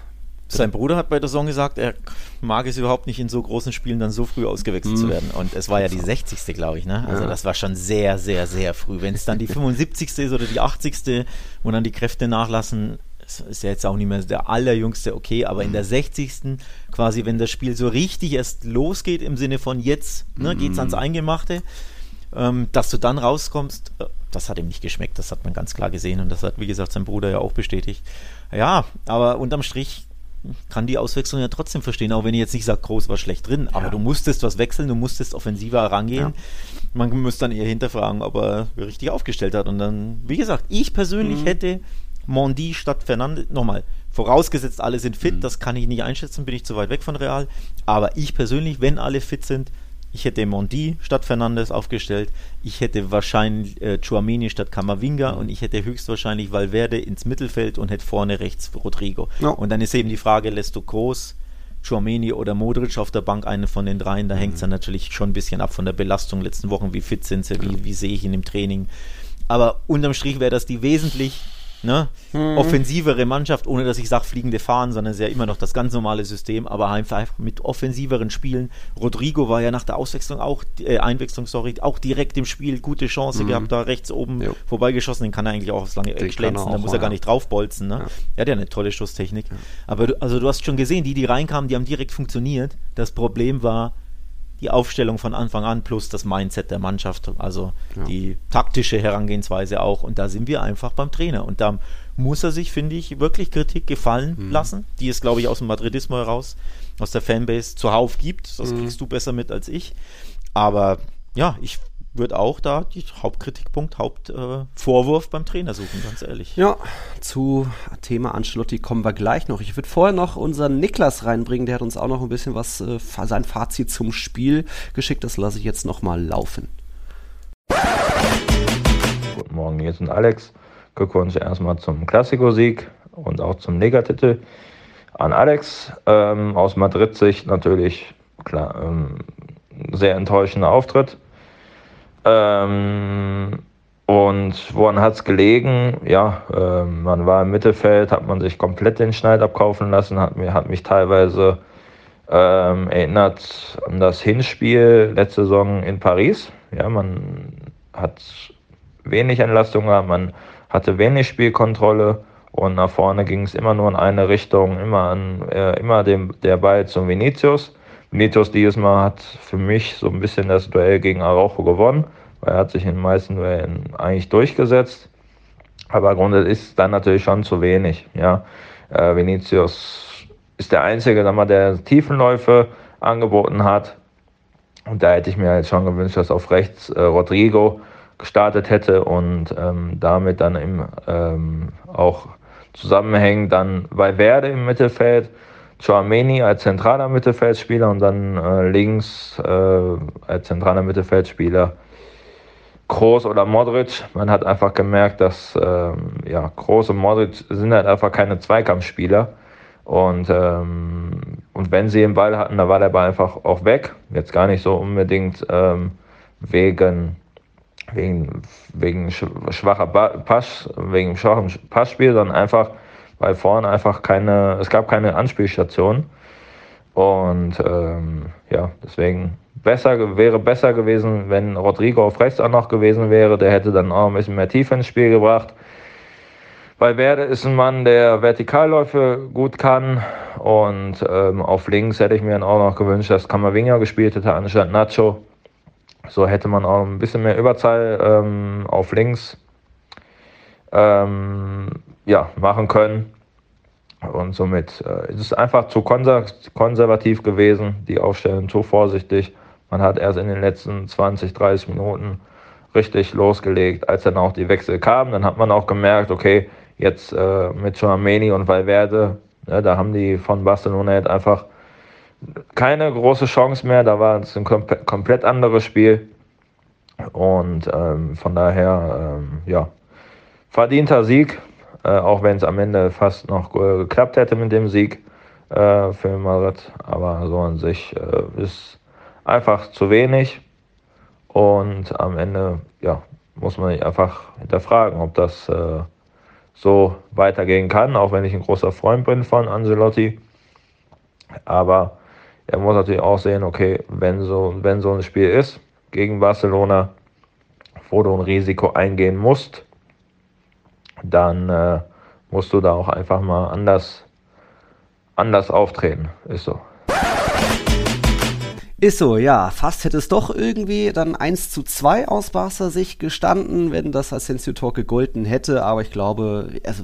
Sein Bruder hat bei der Saison gesagt, er mag es überhaupt nicht in so großen Spielen dann so früh ausgewechselt Mhm. zu werden. Und es war ja die 60. glaube ich, ne? Also Ja. das war schon sehr, sehr, sehr früh. Wenn es dann die 75. ist oder die 80. wo dann die Kräfte nachlassen, es ist ja jetzt auch nicht mehr der allerjüngste, okay, aber in der 60. quasi, wenn das Spiel so richtig erst losgeht, im Sinne von jetzt ne, geht es ans Eingemachte, ähm, dass du dann rauskommst, äh, das hat ihm nicht geschmeckt, das hat man ganz klar gesehen und das hat, wie gesagt, sein Bruder ja auch bestätigt. Ja, aber unterm Strich kann die Auswechslung ja trotzdem verstehen, auch wenn ich jetzt nicht sage, Groß war schlecht drin, aber du musstest was wechseln, du musstest offensiver rangehen. Man muss dann eher hinterfragen, ob er richtig aufgestellt hat. Und dann, wie gesagt, ich persönlich hätte Mondi statt Fernandes, nochmal, vorausgesetzt alle sind fit, das kann ich nicht einschätzen, bin ich zu weit weg von Real. Aber ich persönlich, wenn alle fit sind, ich hätte Mondi statt Fernandes aufgestellt. Ich hätte wahrscheinlich äh, Chouameni statt Camavinga und ich hätte höchstwahrscheinlich Valverde ins Mittelfeld und hätte vorne rechts Rodrigo. Ja. Und dann ist eben die Frage, lässt du Groß, Chouameni oder Modric auf der Bank, einen von den dreien, da hängt es dann natürlich schon ein bisschen ab von der Belastung letzten Wochen, wie fit sind sie, wie, wie sehe ich ihn im Training. Aber unterm Strich wäre das die wesentlich ne, offensivere Mannschaft, ohne dass ich sage fliegende Fahnen, sondern es ist ja immer noch das ganz normale System, aber einfach mit offensiveren Spielen. Rodrigo war ja nach der Auswechslung auch, äh, Einwechslung, sorry, auch direkt im Spiel gute Chance gehabt, da rechts oben Jo. vorbeigeschossen, den kann er eigentlich auch aufs lange Eck schlänzen, da muss er gar ja. nicht draufbolzen. Ne? Ja. Er hat ja eine tolle Schusstechnik. Aber du, also du hast schon gesehen, die, die reinkamen, die haben direkt funktioniert. Das Problem war die Aufstellung von Anfang an plus das Mindset der Mannschaft, also Ja. die taktische Herangehensweise auch. Und da sind wir einfach beim Trainer. Und da muss er sich, finde ich, wirklich Kritik gefallen Mhm. lassen, die es, glaube ich, aus dem Madridismo heraus, aus der Fanbase zuhauf gibt. Das Mhm. kriegst du besser mit als ich. Aber ja, ich würde auch da die Hauptkritikpunkt, Hauptvorwurf äh, beim Trainer suchen, ganz ehrlich. Ja, zu Thema Ancelotti kommen wir gleich noch. Ich würde vorher noch unseren Niklas reinbringen, der hat uns auch noch ein bisschen was, äh, sein Fazit zum Spiel geschickt. Das lasse ich jetzt nochmal laufen. Guten Morgen, hier sind Alex. Glückwunsch erstmal zum Klassiko-Sieg und auch zum Negatitel an Alex. Ähm, aus Madrid-Sicht natürlich klar, ähm, sehr enttäuschender Auftritt. Ähm, und woran hat es gelegen? Ja, äh, man war im Mittelfeld, hat man sich komplett den Schneid abkaufen lassen, hat, hat mich teilweise ähm, erinnert an das Hinspiel letzte Saison in Paris. Ja, man hat wenig Entlastung gehabt, man hatte wenig Spielkontrolle und nach vorne ging es immer nur in eine Richtung, immer, an, äh, immer dem, der Ball zum Vinicius. Vinicius dieses Mal hat für mich so ein bisschen das Duell gegen Araujo gewonnen, weil er hat sich in den meisten Duellen eigentlich durchgesetzt. Aber grundsätzlich ist es dann natürlich schon zu wenig. Ja. Äh, Vinicius ist der Einzige, der Tiefenläufe angeboten hat. Und da hätte ich mir halt schon gewünscht, dass auf rechts äh, Rodrigo gestartet hätte und ähm, damit dann im, ähm, auch zusammenhängend dann bei Werde im Mittelfeld Chouameni als zentraler Mittelfeldspieler und dann äh, links äh, als zentraler Mittelfeldspieler Kroos oder Modric. Man hat einfach gemerkt, dass äh, ja, Kroos und Modric sind halt einfach keine Zweikampfspieler. Und, ähm, und wenn sie den Ball hatten, dann war der Ball einfach auch weg. Jetzt gar nicht so unbedingt ähm, wegen, wegen, wegen schwacher Pass, wegen schwachem Passspiel, sondern einfach weil vorne einfach keine, es gab keine Anspielstation. Und ähm, ja, deswegen besser, wäre besser gewesen, wenn Rodrigo auf rechts auch noch gewesen wäre. Der hätte dann auch ein bisschen mehr Tiefe ins Spiel gebracht. Weil Werde ist ein Mann, der Vertikalläufe gut kann. Und ähm, auf links hätte ich mir dann auch noch gewünscht, dass Kamavinga gespielt hätte anstatt Nacho. So hätte man auch ein bisschen mehr Überzahl ähm, auf links ähm, ja, machen können. Und somit äh, ist es einfach zu konservativ gewesen, die Aufstellung zu vorsichtig. Man hat erst in den letzten 20, 30 Minuten richtig losgelegt. Als dann auch die Wechsel kamen, dann hat man auch gemerkt, okay, jetzt äh, mit Chouameni und Valverde, ne, da haben die von Barcelona jetzt einfach keine große Chance mehr. Da war es ein kom komplett anderes Spiel. Und ähm, von daher, ähm, ja, verdienter Sieg, äh, auch wenn es am Ende fast noch geklappt hätte mit dem Sieg äh, für Madrid. Aber so an sich äh, ist einfach zu wenig. Und am Ende ja, muss man einfach hinterfragen, ob das äh, so weitergehen kann, auch wenn ich ein großer Freund bin von Angelotti. Aber er muss natürlich auch sehen, okay, wenn so, wenn so ein Spiel ist gegen Barcelona, wo du ein Risiko eingehen musst, dann äh, musst du da auch einfach mal anders, anders auftreten. Ist so. Ist so, ja. Fast hätte es doch irgendwie dann 1 zu 2 aus Barca Sicht gestanden, wenn das Asensio-Tor gegolten hätte. Aber ich glaube, also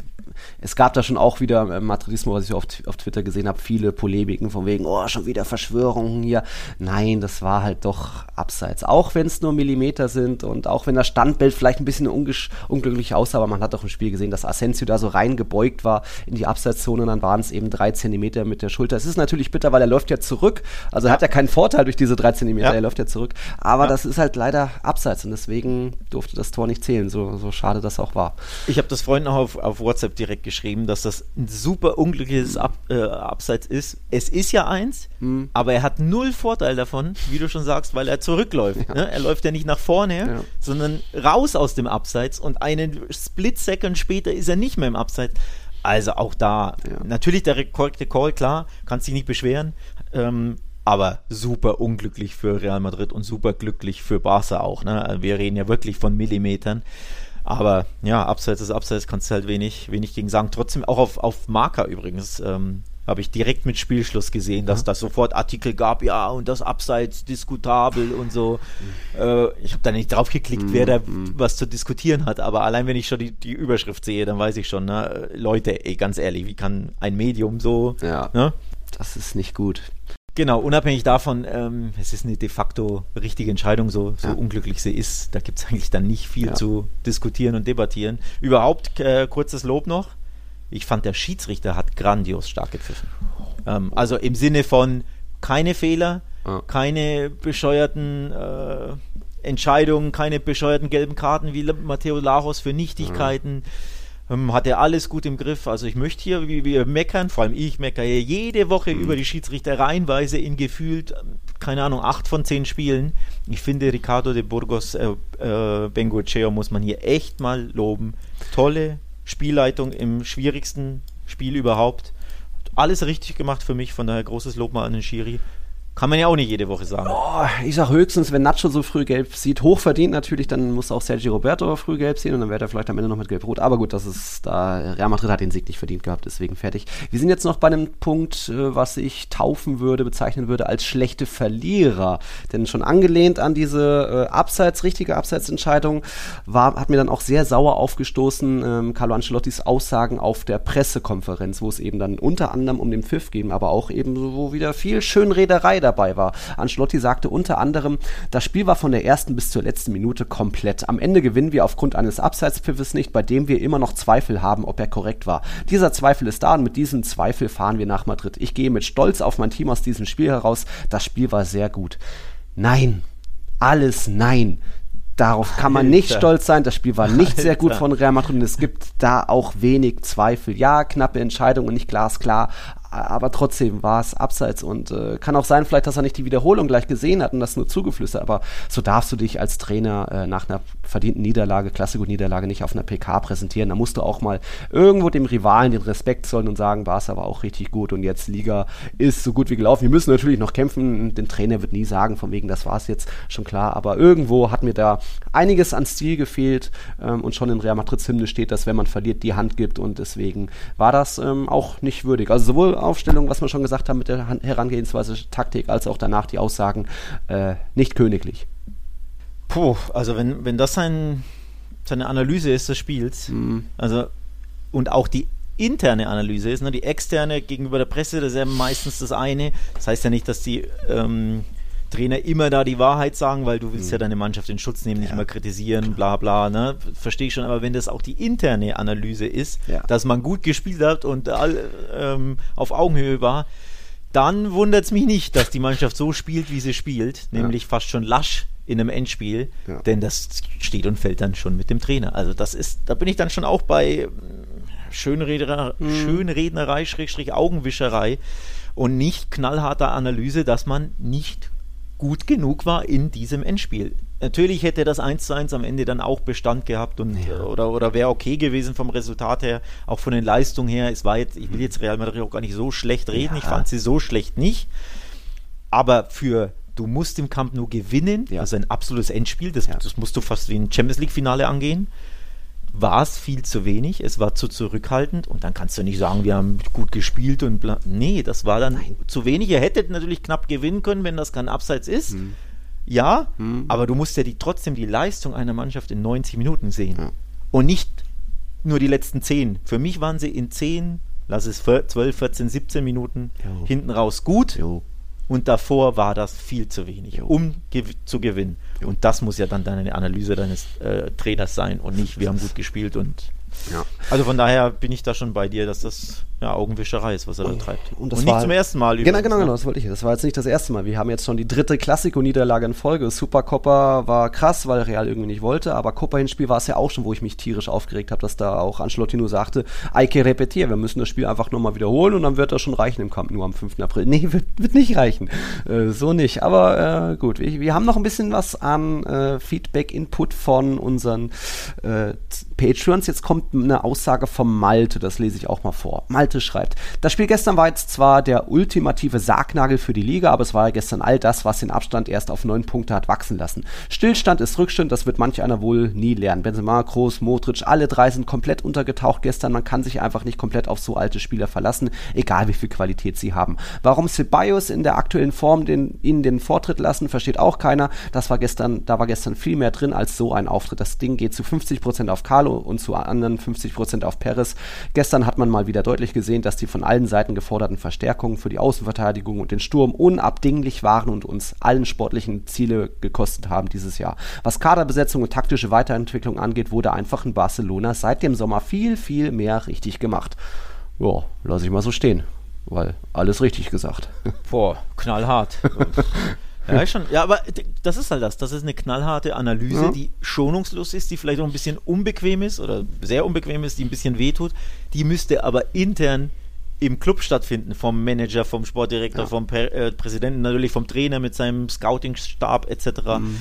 es gab da schon auch wieder äh, Madridismo, was ich auf, auf Twitter gesehen habe, viele Polemiken von wegen, oh, schon wieder Verschwörungen hier. Nein, das war halt doch abseits. Auch wenn es nur Millimeter sind und auch wenn das Standbild vielleicht ein bisschen unglücklich aussah, aber man hat doch im Spiel gesehen, dass Asensio da so reingebeugt war in die Abseitszone, dann waren es eben drei Zentimeter mit der Schulter. Es ist natürlich bitter, weil er läuft ja zurück. Also er hat ja keinen Vorteil durch diese drei Zentimeter, ja. er läuft ja zurück. Aber ja. das ist halt leider abseits und deswegen durfte das Tor nicht zählen, so, so schade das auch war. Ich habe das Freund noch auf, auf WhatsApp direkt geschrieben, dass das ein super unglückliches Ab, äh, Abseits ist. Es ist ja eins, mhm. aber er hat null Vorteil davon, wie du schon sagst, weil er zurückläuft. Ja. Ne? Er läuft ja nicht nach vorne, ja. sondern raus aus dem Abseits und einen Split-Second später ist er nicht mehr im Abseits. Also auch da, ja. natürlich der korrekte Call, klar, kannst dich nicht beschweren. Ähm, aber super unglücklich für Real Madrid und super glücklich für Barca auch. Ne? Wir reden ja wirklich von Millimetern. Aber ja, abseits des Abseits kannst du halt wenig, wenig gegen sagen. Trotzdem auch auf, auf Marker übrigens. Ähm, habe ich direkt mit Spielschluss gesehen, dass ja. das sofort Artikel gab, ja, und das Abseits diskutabel und so. Mhm. Äh, ich habe da nicht drauf geklickt, mhm. wer da mhm. was zu diskutieren hat, aber allein wenn ich schon die, die Überschrift sehe, dann weiß ich schon, ne, Leute, ey, ganz ehrlich, wie kann ein Medium so. Ja. Ne? Das ist nicht gut. Genau, unabhängig davon, ähm, es ist eine de facto richtige Entscheidung, so, so Ja. unglücklich sie ist. Da gibt es eigentlich dann nicht viel Ja. zu diskutieren und debattieren. Überhaupt, äh, kurzes Lob noch. Ich fand, der Schiedsrichter hat grandios stark gepfiffen. Ähm, also im Sinne von keine Fehler, Ja. keine bescheuerten äh, Entscheidungen, keine bescheuerten gelben Karten wie Matteo Lajos für Nichtigkeiten. Ähm, hat er alles gut im Griff. Also ich möchte hier, wie wir meckern, vor allem ich meckere jede Woche Mhm. über die Schiedsrichter reihenweise in gefühlt, ähm, keine Ahnung, acht von zehn Spielen. Ich finde, Ricardo de Burgos äh, äh, Bengoechea muss man hier echt mal loben. Tolle Spielleitung im schwierigsten Spiel überhaupt. Alles richtig gemacht für mich, von daher großes Lob mal an den Schiri. Kann man ja auch nicht jede Woche sagen. Oh, ich sag höchstens, wenn Nacho so früh gelb sieht, hochverdient natürlich, dann muss auch Sergio Roberto früh gelb sehen und dann wird er vielleicht am Ende noch mit gelb-rot. Aber gut, das ist da, Real Madrid hat den Sieg nicht verdient gehabt, deswegen fertig. Wir sind jetzt noch bei einem Punkt, äh, was ich taufen würde, bezeichnen würde als schlechte Verlierer. Denn schon angelehnt an diese äh, Abseits, richtige Abseitsentscheidung, war, hat mir dann auch sehr sauer aufgestoßen, ähm, Carlo Ancelottis Aussagen auf der Pressekonferenz, wo es eben dann unter anderem um den Pfiff ging, aber auch eben so, wieder viel Schönrederei dabei war. Ancelotti sagte unter anderem, das Spiel war von der ersten bis zur letzten Minute komplett. Am Ende gewinnen wir aufgrund eines Abseitspfiffes nicht, bei dem wir immer noch Zweifel haben, ob er korrekt war. Dieser Zweifel ist da und mit diesem Zweifel fahren wir nach Madrid. Ich gehe mit Stolz auf mein Team aus diesem Spiel heraus. Das Spiel war sehr gut. Nein, alles nein. Darauf kann man nicht Alter. stolz sein. Das Spiel war nicht sehr gut Alter. von Real Madrid und es gibt da auch wenig Zweifel. Ja, knappe Entscheidung und nicht glasklar, aber trotzdem war es abseits und äh, kann auch sein, vielleicht, dass er nicht die Wiederholung gleich gesehen hat und das nur zugeflüstert, aber so darfst du dich als Trainer äh, nach einer verdienten Niederlage, Klassiko-Niederlage nicht auf einer PK präsentieren. Da musst du auch mal irgendwo dem Rivalen den Respekt zollen und sagen, war auch richtig gut und jetzt Liga ist so gut wie gelaufen. Wir müssen natürlich noch kämpfen. Den Trainer wird nie sagen, von wegen, das war es jetzt schon klar, aber irgendwo hat mir da einiges an Stil gefehlt ähm, und schon in Real Madrids Hymne steht, dass wenn man verliert, die Hand gibt und deswegen war das ähm, auch nicht würdig. Also sowohl Aufstellung, was wir schon gesagt haben mit der Herangehensweise Taktik, als auch danach die Aussagen äh, nicht königlich. Puh, also wenn, wenn das sein, seine Analyse ist des Spiels, Mhm. also und auch die interne Analyse ist, ne, die externe gegenüber der Presse, das ist ja meistens das eine. Das heißt ja nicht, dass die ähm, Trainer immer da die Wahrheit sagen, weil du willst ja deine Mannschaft in Schutz nehmen, nicht Mhm. Ja. immer kritisieren, bla bla, ne? Verstehe ich schon, aber wenn das auch die interne Analyse ist, Ja. dass man gut gespielt hat und all, ähm, auf Augenhöhe war, dann wundert es mich nicht, dass die Mannschaft so spielt, wie sie spielt, nämlich fast schon lasch in einem Endspiel, Ja. denn das steht und fällt dann schon mit dem Trainer. Also das ist, da bin ich dann schon auch bei mm, Schönreder, Mhm. Schönrednerei, Schrägstrich Augenwischerei und nicht knallharter Analyse, dass man nicht gut genug war in diesem Endspiel. Natürlich hätte das 1 zu 1 am Ende dann auch Bestand gehabt und äh, oder, oder wäre okay gewesen vom Resultat her, auch von den Leistungen her. Es war jetzt, ich will jetzt Real Madrid auch gar nicht so schlecht reden, ich Ja. fand sie so schlecht nicht. Aber für du musst im Camp nur gewinnen, Ja. also ein absolutes Endspiel, das, Ja. das musst du fast wie ein Champions League Finale angehen. War es viel zu wenig, es war zu zurückhaltend und dann kannst du nicht sagen, wir haben gut gespielt und bla. Nee, das war dann zu wenig. Ihr hättet natürlich knapp gewinnen können, wenn das kein Abseits ist. Mhm. Ja, aber du musst ja die, trotzdem die Leistung einer Mannschaft in 90 Minuten sehen. Und nicht nur die letzten 10. Für mich waren sie in 10, lass es 12, 14, 17 Minuten Jo. hinten raus gut. Jo. Und davor war das viel zu wenig, Jo. um gew zu gewinnen. Und das muss ja dann deine Analyse deines äh, Trainers sein und nicht, wir haben gut gespielt und Ja. also von daher bin ich da schon bei dir, dass das ja Augenwischerei ist, was er da treibt. und das nicht war- zum ersten Mal Genau, übrigens, genau, ne? genau, das wollte ich. Das war jetzt nicht das erste Mal. Wir haben jetzt schon die dritte Klassiko-Niederlage in Folge. Supercoppa war krass, weil Real irgendwie nicht wollte, aber Copa-Hinspiel war es ja auch schon, wo ich mich tierisch aufgeregt habe, dass da auch Ancelotti nur sagte, Eike repetier, wir müssen das Spiel einfach nochmal wiederholen und dann wird das schon reichen im Kampf, nur am 5. April. Nee, wird, wird nicht reichen. Äh, so nicht. Aber äh, gut, wir, wir haben noch ein bisschen was an äh, Feedback-Input von unseren äh, Patreons. Jetzt kommt eine Aussage vom Malte, das lese ich auch mal vor. Malte schreibt, das Spiel gestern war jetzt zwar der ultimative Sargnagel für die Liga, aber es war ja gestern all das, was den Abstand erst auf neun Punkte hat wachsen lassen. Stillstand ist Rückstand, das wird manch einer wohl nie lernen. Benzema, Kroos, Modric, alle drei sind komplett untergetaucht gestern. Man kann sich einfach nicht komplett auf so alte Spieler verlassen, egal wie viel Qualität sie haben. Warum Ceballos in der aktuellen Form den, ihnen den Vortritt lassen, versteht auch keiner. Das war gestern, da war gestern viel mehr drin als so ein Auftritt. Das Ding geht zu 50% auf Carlo und zu anderen 50% auf Perez. Gestern hat man mal wieder deutlich gesehen, gesehen, dass die von allen Seiten geforderten Verstärkungen für die Außenverteidigung und den Sturm unabdinglich waren und uns allen sportlichen Ziele gekostet haben dieses Jahr. Was Kaderbesetzung und taktische Weiterentwicklung angeht, wurde einfach in Barcelona seit dem Sommer viel, viel mehr richtig gemacht. Ja, lasse ich mal so stehen, weil alles richtig gesagt. Boah, knallhart. Ja, schon. Ja, aber das ist halt das. Das ist eine knallharte Analyse, ja. die schonungslos ist, die vielleicht auch ein bisschen unbequem ist oder sehr unbequem ist, die ein bisschen wehtut. Die müsste aber intern im Club stattfinden, vom Manager, vom Sportdirektor, ja. vom per äh, Präsidenten, natürlich vom Trainer mit seinem Scouting-Stab etc. Mhm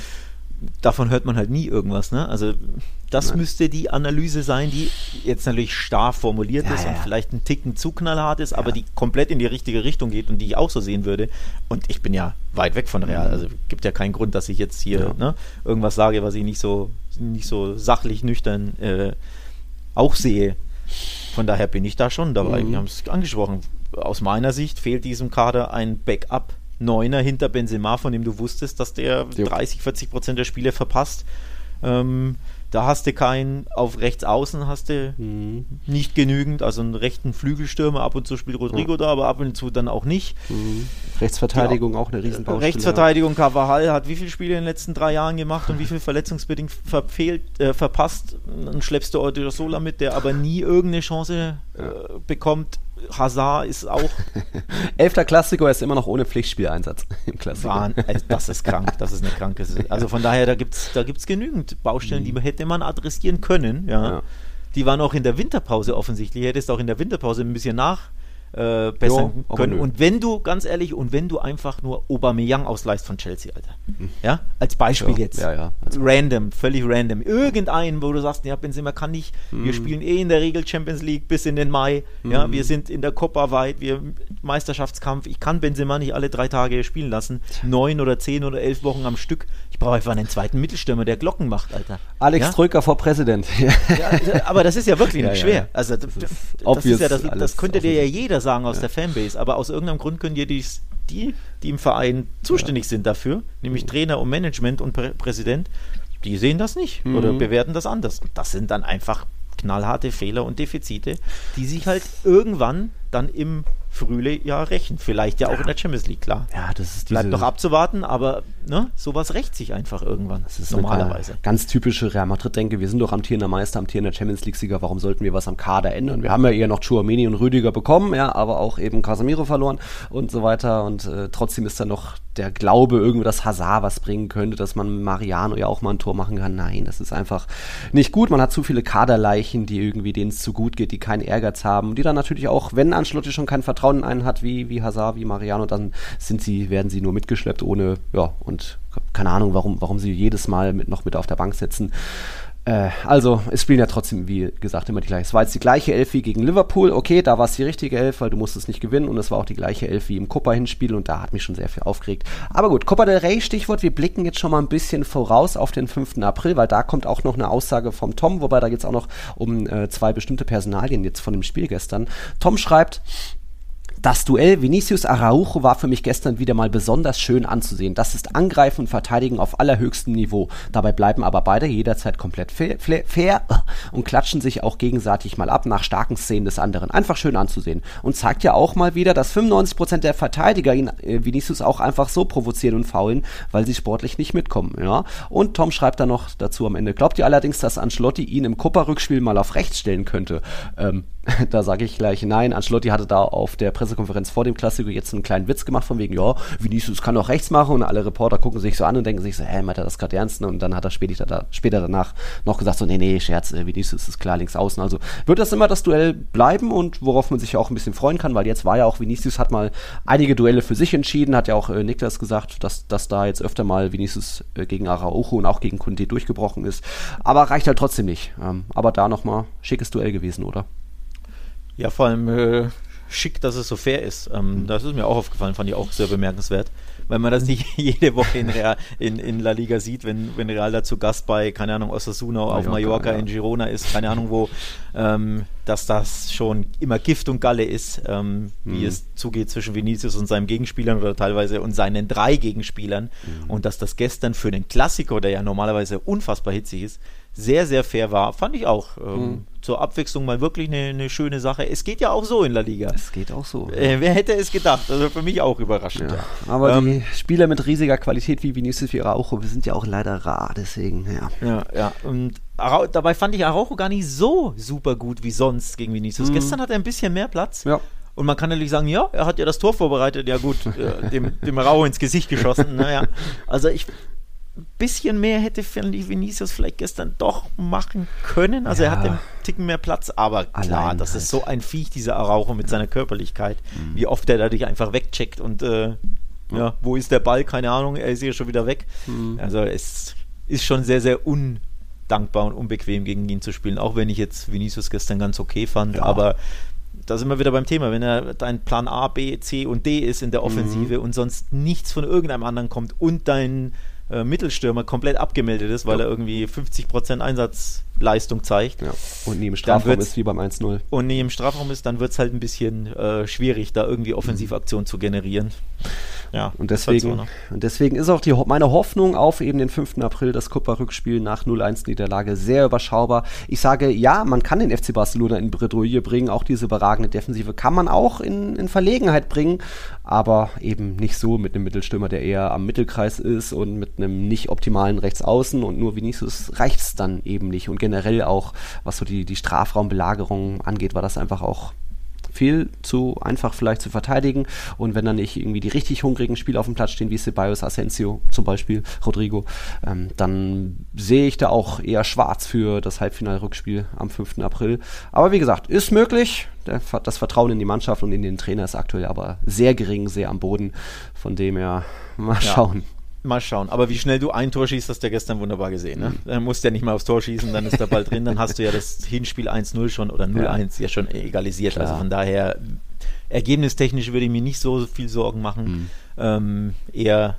davon hört man halt nie irgendwas. Ne? Also das Nein. müsste die Analyse sein, die jetzt natürlich starr formuliert ja, ist ja. und vielleicht ein Ticken zu knallhart ist, ja. aber die komplett in die richtige Richtung geht und die ich auch so sehen würde. Und ich bin ja weit weg von Real. Mhm. Also gibt ja keinen Grund, dass ich jetzt hier ne, irgendwas sage, was ich nicht so, nicht so sachlich nüchtern äh, auch sehe. Von daher bin ich da schon dabei. Mhm. Wir haben es angesprochen. Aus meiner Sicht fehlt diesem Kader ein Backup Neuner hinter Benzema, von dem du wusstest, dass der jo. 30, 40 Prozent der Spiele verpasst. Ähm, da hast du keinen, auf rechts außen hast du mhm. nicht genügend, also einen rechten Flügelstürmer, ab und zu spielt Rodrigo ja. da, aber ab und zu dann auch nicht. Mhm. Rechtsverteidigung ja, auch eine Riesenbaustelle. Rechtsverteidigung, Carvajal hat wie viele Spiele in den letzten drei Jahren gemacht und wie viel verletzungsbedingt verfehlt, äh, verpasst. Dann schleppst du Odriozola mit, der aber nie irgendeine Chance äh, bekommt. Hazard ist auch. Elfter Klassiker ist immer noch ohne Pflichtspieleinsatz im Klassiker. Das ist krank, das ist eine kranke. Also von daher, da gibt es da gibt's genügend Baustellen, die man hätte man adressieren können. Ja. ja. Die waren auch in der Winterpause offensichtlich. Hättest auch in der Winterpause ein bisschen nach äh, bessern jo, können. Und wenn du, ganz ehrlich, und wenn du einfach nur Aubameyang ausleihst von Chelsea, Alter. Hm. Ja, als Beispiel ja, jetzt. Ja, ja. Random, völlig random. Irgendeinen, wo du sagst, ja, Benzema kann nicht. Mhm. Wir hm. spielen eh in der Regel Champions League bis in den Mai. Mhm. Ja, hm. wir sind in der Copa weit, wir Meisterschaftskampf. Ich kann Benzema nicht alle drei Tage spielen lassen. Neun oder zehn oder elf Wochen am Stück. Ich brauche einfach einen zweiten Mittelstürmer, der Glocken macht, Alter. Alex ja? Troika vor Präsident. ja, aber das ist ja wirklich nicht schwer. Also das, das, das ist ja, das, das könnte dir ja jeder sagen aus der Fanbase. Aber aus irgendeinem Grund können dir die, die, die im Verein zuständig ja. sind dafür, nämlich Trainer und Management und Prä Präsident, die sehen das nicht mhm. oder bewerten das anders. Und das sind dann einfach knallharte Fehler und Defizite, die sich halt irgendwann dann im Frühjahr rächen. Vielleicht ja auch ja. in der Champions League, klar. Ja, das ist Bleibt noch abzuwarten, aber ne, sowas rächt sich einfach irgendwann. Das ist normalerweise. ganz typische Real Madrid-Denke. Wir sind doch amtierender Meister, amtierender Champions League-Sieger. Warum sollten wir was am Kader ändern? Wir haben ja eher noch Chouameni und Rüdiger bekommen, ja, aber auch eben Casemiro verloren und so weiter. Und äh, trotzdem ist da noch der Glaube, irgendwie, dass Hazard was bringen könnte, dass man Mariano ja auch mal ein Tor machen kann. Nein, das ist einfach nicht gut. Man hat zu viele Kaderleichen, die irgendwie denen es zu gut geht, die keinen Ehrgeiz haben, die dann natürlich auch, wenn Ancelotti schon kein Vertrauen in einen hat, wie, wie Hazard, wie Mariano, dann sind sie, werden sie nur mitgeschleppt, ohne, ja, und keine Ahnung, warum, warum sie jedes Mal mit, noch mit auf der Bank sitzen. Äh, also, es spielen ja trotzdem, wie gesagt, immer die gleiche. Es war jetzt die gleiche Elf wie gegen Liverpool. Okay, da war es die richtige Elf, weil du musstest nicht gewinnen. Und es war auch die gleiche Elf wie im Copa-Hinspiel. Und da hat mich schon sehr viel aufgeregt. Aber gut, Copa del Rey, Stichwort. Wir blicken jetzt schon mal ein bisschen voraus auf den 5. April, weil da kommt auch noch eine Aussage vom Tom. Wobei da geht es auch noch um äh, zwei bestimmte Personalien jetzt von dem Spiel gestern. Tom schreibt, das Duell Vinicius Araujo war für mich gestern wieder mal besonders schön anzusehen. Das ist Angreifen und Verteidigen auf allerhöchstem Niveau. Dabei bleiben aber beide jederzeit komplett fair, und klatschen sich auch gegenseitig mal ab nach starken Szenen des anderen. Einfach schön anzusehen. Und zeigt ja auch mal wieder, dass 95% der Verteidiger ihn äh, Vinicius auch einfach so provozieren und faulen, weil sie sportlich nicht mitkommen. Ja? Und Tom schreibt dann noch dazu am Ende, glaubt ihr allerdings, dass Ancelotti ihn im Kupper-Rückspiel mal auf rechts stellen könnte? Ähm, da sage ich gleich nein. Ancelotti hatte da auf der Pressekonferenz vor dem Klassiker jetzt einen kleinen Witz gemacht von wegen, ja, Vinicius kann auch rechts machen und alle Reporter gucken sich so an und denken sich so, hä, meint er das gerade ernst? Und dann hat er später, da, später danach noch gesagt so, nee, nee, Scherz, äh, Vinicius ist klar links außen. Also wird das immer das Duell bleiben und worauf man sich ja auch ein bisschen freuen kann, weil jetzt war ja auch Vinicius hat mal einige Duelle für sich entschieden, hat ja auch äh, Niklas gesagt, dass, dass da jetzt öfter mal Vinicius äh, gegen Araujo und auch gegen Kunde durchgebrochen ist. Aber reicht halt trotzdem nicht. Ähm, aber da nochmal schickes Duell gewesen, oder? Ja, vor allem äh, schick, dass es so fair ist. Ähm, mhm. Das ist mir auch aufgefallen, fand ich auch sehr bemerkenswert. Weil man das nicht jede Woche in, Real, in, in La Liga sieht, wenn, wenn Real da zu Gast bei, keine Ahnung, Osasuna Mallorca, auf Mallorca ja. in Girona ist, keine Ahnung wo, ähm, dass das schon immer Gift und Galle ist, ähm, mhm. wie es zugeht zwischen Vinicius und seinen Gegenspielern oder teilweise und seinen drei Gegenspielern. Mhm. Und dass das gestern für den Klassiker, der ja normalerweise unfassbar hitzig ist, sehr, sehr fair war. Fand ich auch. Ähm, mhm. Zur Abwechslung mal wirklich eine, eine, schöne Sache. Es geht ja auch so in La Liga. Es geht auch so. Äh, wer hätte es gedacht? Also für mich auch überraschend. Ja, aber ähm, die Spieler mit riesiger Qualität wie Vinicius Araujo, wir sind ja auch leider rar, deswegen, ja. Ja, ja. Und Arau dabei fand ich Araujo gar nicht so super gut wie sonst gegen Vinicius. Mhm. Gestern hat er ein bisschen mehr Platz. Ja. Und man kann natürlich sagen, ja, er hat ja das Tor vorbereitet, ja gut, äh, dem, dem Rau ins Gesicht geschossen. Naja, also ich ein bisschen mehr hätte Vinicius vielleicht gestern doch machen können. Also ja. er hat einen Ticken mehr Platz, aber klar, Allein das halt. ist so ein Viech, dieser Araujo mit seiner Körperlichkeit. Mhm. Wie oft er dadurch einfach wegcheckt und äh, ja, wo ist der Ball? Keine Ahnung, er ist hier schon wieder weg. Mhm. Also es ist schon sehr, sehr undankbar und unbequem gegen ihn zu spielen, auch wenn ich jetzt Vinicius gestern ganz okay fand, ja. aber da sind wir wieder beim Thema, wenn er dein Plan A, B, C und D ist in der Offensive mhm. und sonst nichts von irgendeinem anderen kommt und dein äh, Mittelstürmer komplett abgemeldet ist, weil ja. er irgendwie 50% Einsatzleistung zeigt. Ja. Und nie im Strafraum ist wie beim 1-0. Und nie im Strafraum ist, dann wird es halt ein bisschen äh, schwierig, da irgendwie Offensivaktion zu generieren. Ja, und deswegen, halt so, ne? und deswegen ist auch die, meine Hoffnung auf eben den 5. April, das Copa-Rückspiel nach 0-1-Niederlage, sehr überschaubar. Ich sage, ja, man kann den FC Barcelona in Bredouille bringen, auch diese überragende Defensive kann man auch in, in Verlegenheit bringen, aber eben nicht so mit einem Mittelstürmer, der eher am Mittelkreis ist und mit einem nicht optimalen Rechtsaußen und nur Vinicius reicht es dann eben nicht. Und generell auch, was so die, die Strafraumbelagerung angeht, war das einfach auch viel zu einfach vielleicht zu verteidigen. Und wenn dann nicht irgendwie die richtig hungrigen Spieler auf dem Platz stehen, wie Ceballos, Asensio zum Beispiel, Rodrigo, ähm, dann sehe ich da auch eher schwarz für das Halbfinalrückspiel am 5. April. Aber wie gesagt, ist möglich. Das Vertrauen in die Mannschaft und in den Trainer ist aktuell aber sehr gering, sehr am Boden. Von dem her mal schauen. Mal schauen. Aber wie schnell du ein Tor schießt, hast du ja gestern wunderbar gesehen. Ne? Mhm. Dann musst du ja nicht mal aufs Tor schießen, dann ist der Ball drin. Dann hast du ja das Hinspiel 1-0 schon oder 0-1 ja. ja. schon egalisiert. Klar. Also von daher, ergebnistechnisch würde ich mir nicht so viel Sorgen machen. Mhm. Ähm, eher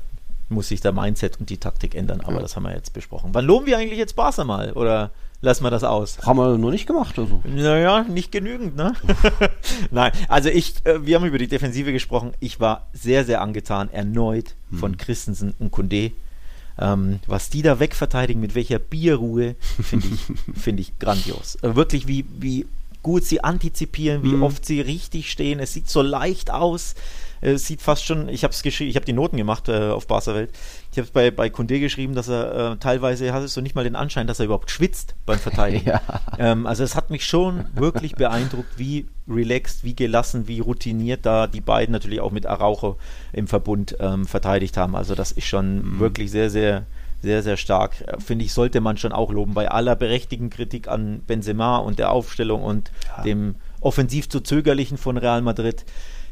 muss sich der Mindset und die Taktik ändern. Aber ja. das haben wir jetzt besprochen. Wann loben wir eigentlich jetzt Barca mal? Oder lassen wir das aus. Haben wir nur nicht gemacht. Also. Naja, nicht genügend, ne? Nein, also ich, äh, wir haben über die Defensive gesprochen. Ich war sehr, sehr angetan, erneut von Christensen und Kunde. Ähm, was die da wegverteidigen, mit welcher Bierruhe, finde ich, find ich grandios. Äh, wirklich, wie, wie gut sie antizipieren, wie hm. oft sie richtig stehen. Es sieht so leicht aus. Es sieht fast schon, ich habe es geschrieben, ich habe die Noten gemacht äh, auf Barca Welt. Ich habe bei, bei Kunde geschrieben, dass er äh, teilweise hat es so nicht mal den Anschein, dass er überhaupt schwitzt beim Verteidigen. ja. ähm, also es hat mich schon wirklich beeindruckt, wie relaxed, wie gelassen, wie routiniert da die beiden natürlich auch mit Araujo im Verbund ähm, verteidigt haben. Also das ist schon mhm. wirklich sehr, sehr sehr, sehr stark. Äh, finde ich, sollte man schon auch loben. Bei aller berechtigten Kritik an Benzema und der Aufstellung und ja. dem offensiv zu zögerlichen von Real Madrid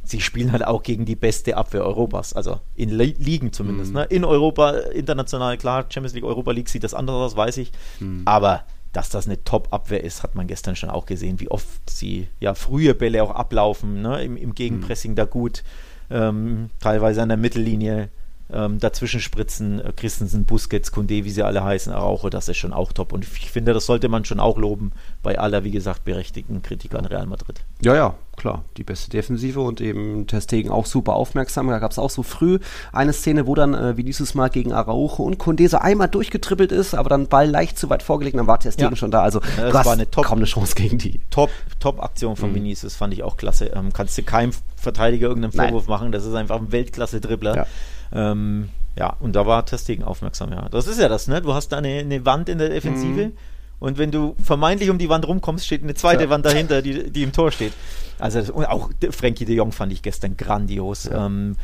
sie spielen halt auch gegen die beste Abwehr Europas, also in Ligen zumindest. Mhm. Ne? In Europa, international, klar, Champions League, Europa League sieht das anders aus, weiß ich. Mhm. Aber dass das eine Top-Abwehr ist, hat man gestern schon auch gesehen, wie oft sie ja frühe Bälle auch ablaufen, ne? Im, im Gegenpressing mhm. da gut, ähm, teilweise an der Mittellinie ähm, dazwischen spritzen, äh, Christensen, Busquets, Kunde, wie sie alle heißen, Araujo, das ist schon auch top. Und ich finde, das sollte man schon auch loben bei aller, wie gesagt, berechtigten Kritik an Real Madrid. Ja, ja, klar, die beste Defensive und eben Testegen auch super aufmerksam. Da gab es auch so früh eine Szene, wo dann äh, Vinicius mal gegen Araujo und Kunde so einmal durchgetrippelt ist, aber dann Ball leicht zu weit vorgelegt, dann war Testegen ja. schon da. Also ja, das war eine top, kaum eine Chance gegen die. Top, top Aktion von mhm. Vinicius, fand ich auch klasse. Ähm, kannst du keinem Verteidiger irgendeinen Vorwurf Nein. machen, das ist einfach ein Weltklasse-Dribbler. Ja. Ähm, ja, und da war Testegen aufmerksam, ja. Das ist ja das, ne? Du hast da eine, eine Wand in der Defensive mhm. und wenn du vermeintlich um die Wand rumkommst, steht eine zweite ja. Wand dahinter, die, die im Tor steht. Also und auch Frankie de Jong fand ich gestern grandios. Ja. Ähm,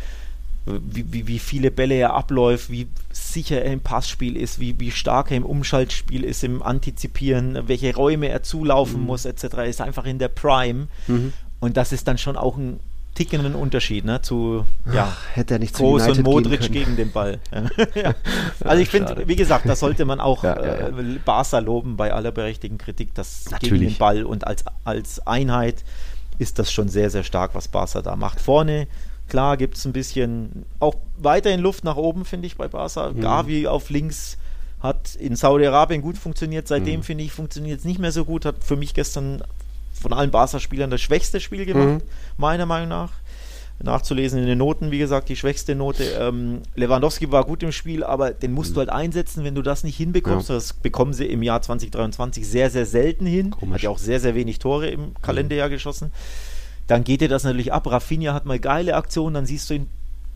wie, wie, wie, viele Bälle er abläuft, wie sicher er im Passspiel ist, wie, wie stark er im Umschaltspiel ist, im Antizipieren, welche Räume er zulaufen mhm. muss, etc. Er ist einfach in der Prime. Mhm. Und das ist dann schon auch ein tickenden Unterschied ne, zu ja, Ach, hätte er nicht Groß und Modric gegen den Ball. ja. Also ich finde, wie gesagt, da sollte man auch ja, äh, Barca loben bei aller berechtigten Kritik, dass Natürlich. gegen den Ball und als, als Einheit ist das schon sehr, sehr stark, was Barca da macht. Vorne, klar, gibt es ein bisschen auch weiterhin Luft nach oben, finde ich, bei Barca. Mhm. Gavi auf links hat in Saudi-Arabien gut funktioniert. Seitdem, mhm. finde ich, funktioniert es nicht mehr so gut. Hat für mich gestern von allen Barca-Spielern das schwächste Spiel gemacht, mhm. meiner Meinung nach. nachzulesen in den Noten, wie gesagt, die schwächste Note. Ähm, Lewandowski war gut im Spiel, aber den musst du halt einsetzen, wenn du das nicht hinbekommst. Ja. Das bekommen sie im Jahr 2023 sehr, sehr selten hin. Komisch. Hat ja auch sehr, sehr wenig Tore im Kalenderjahr geschossen. Dann geht dir das natürlich ab. Rafinha hat mal geile Aktionen, dann siehst du ihn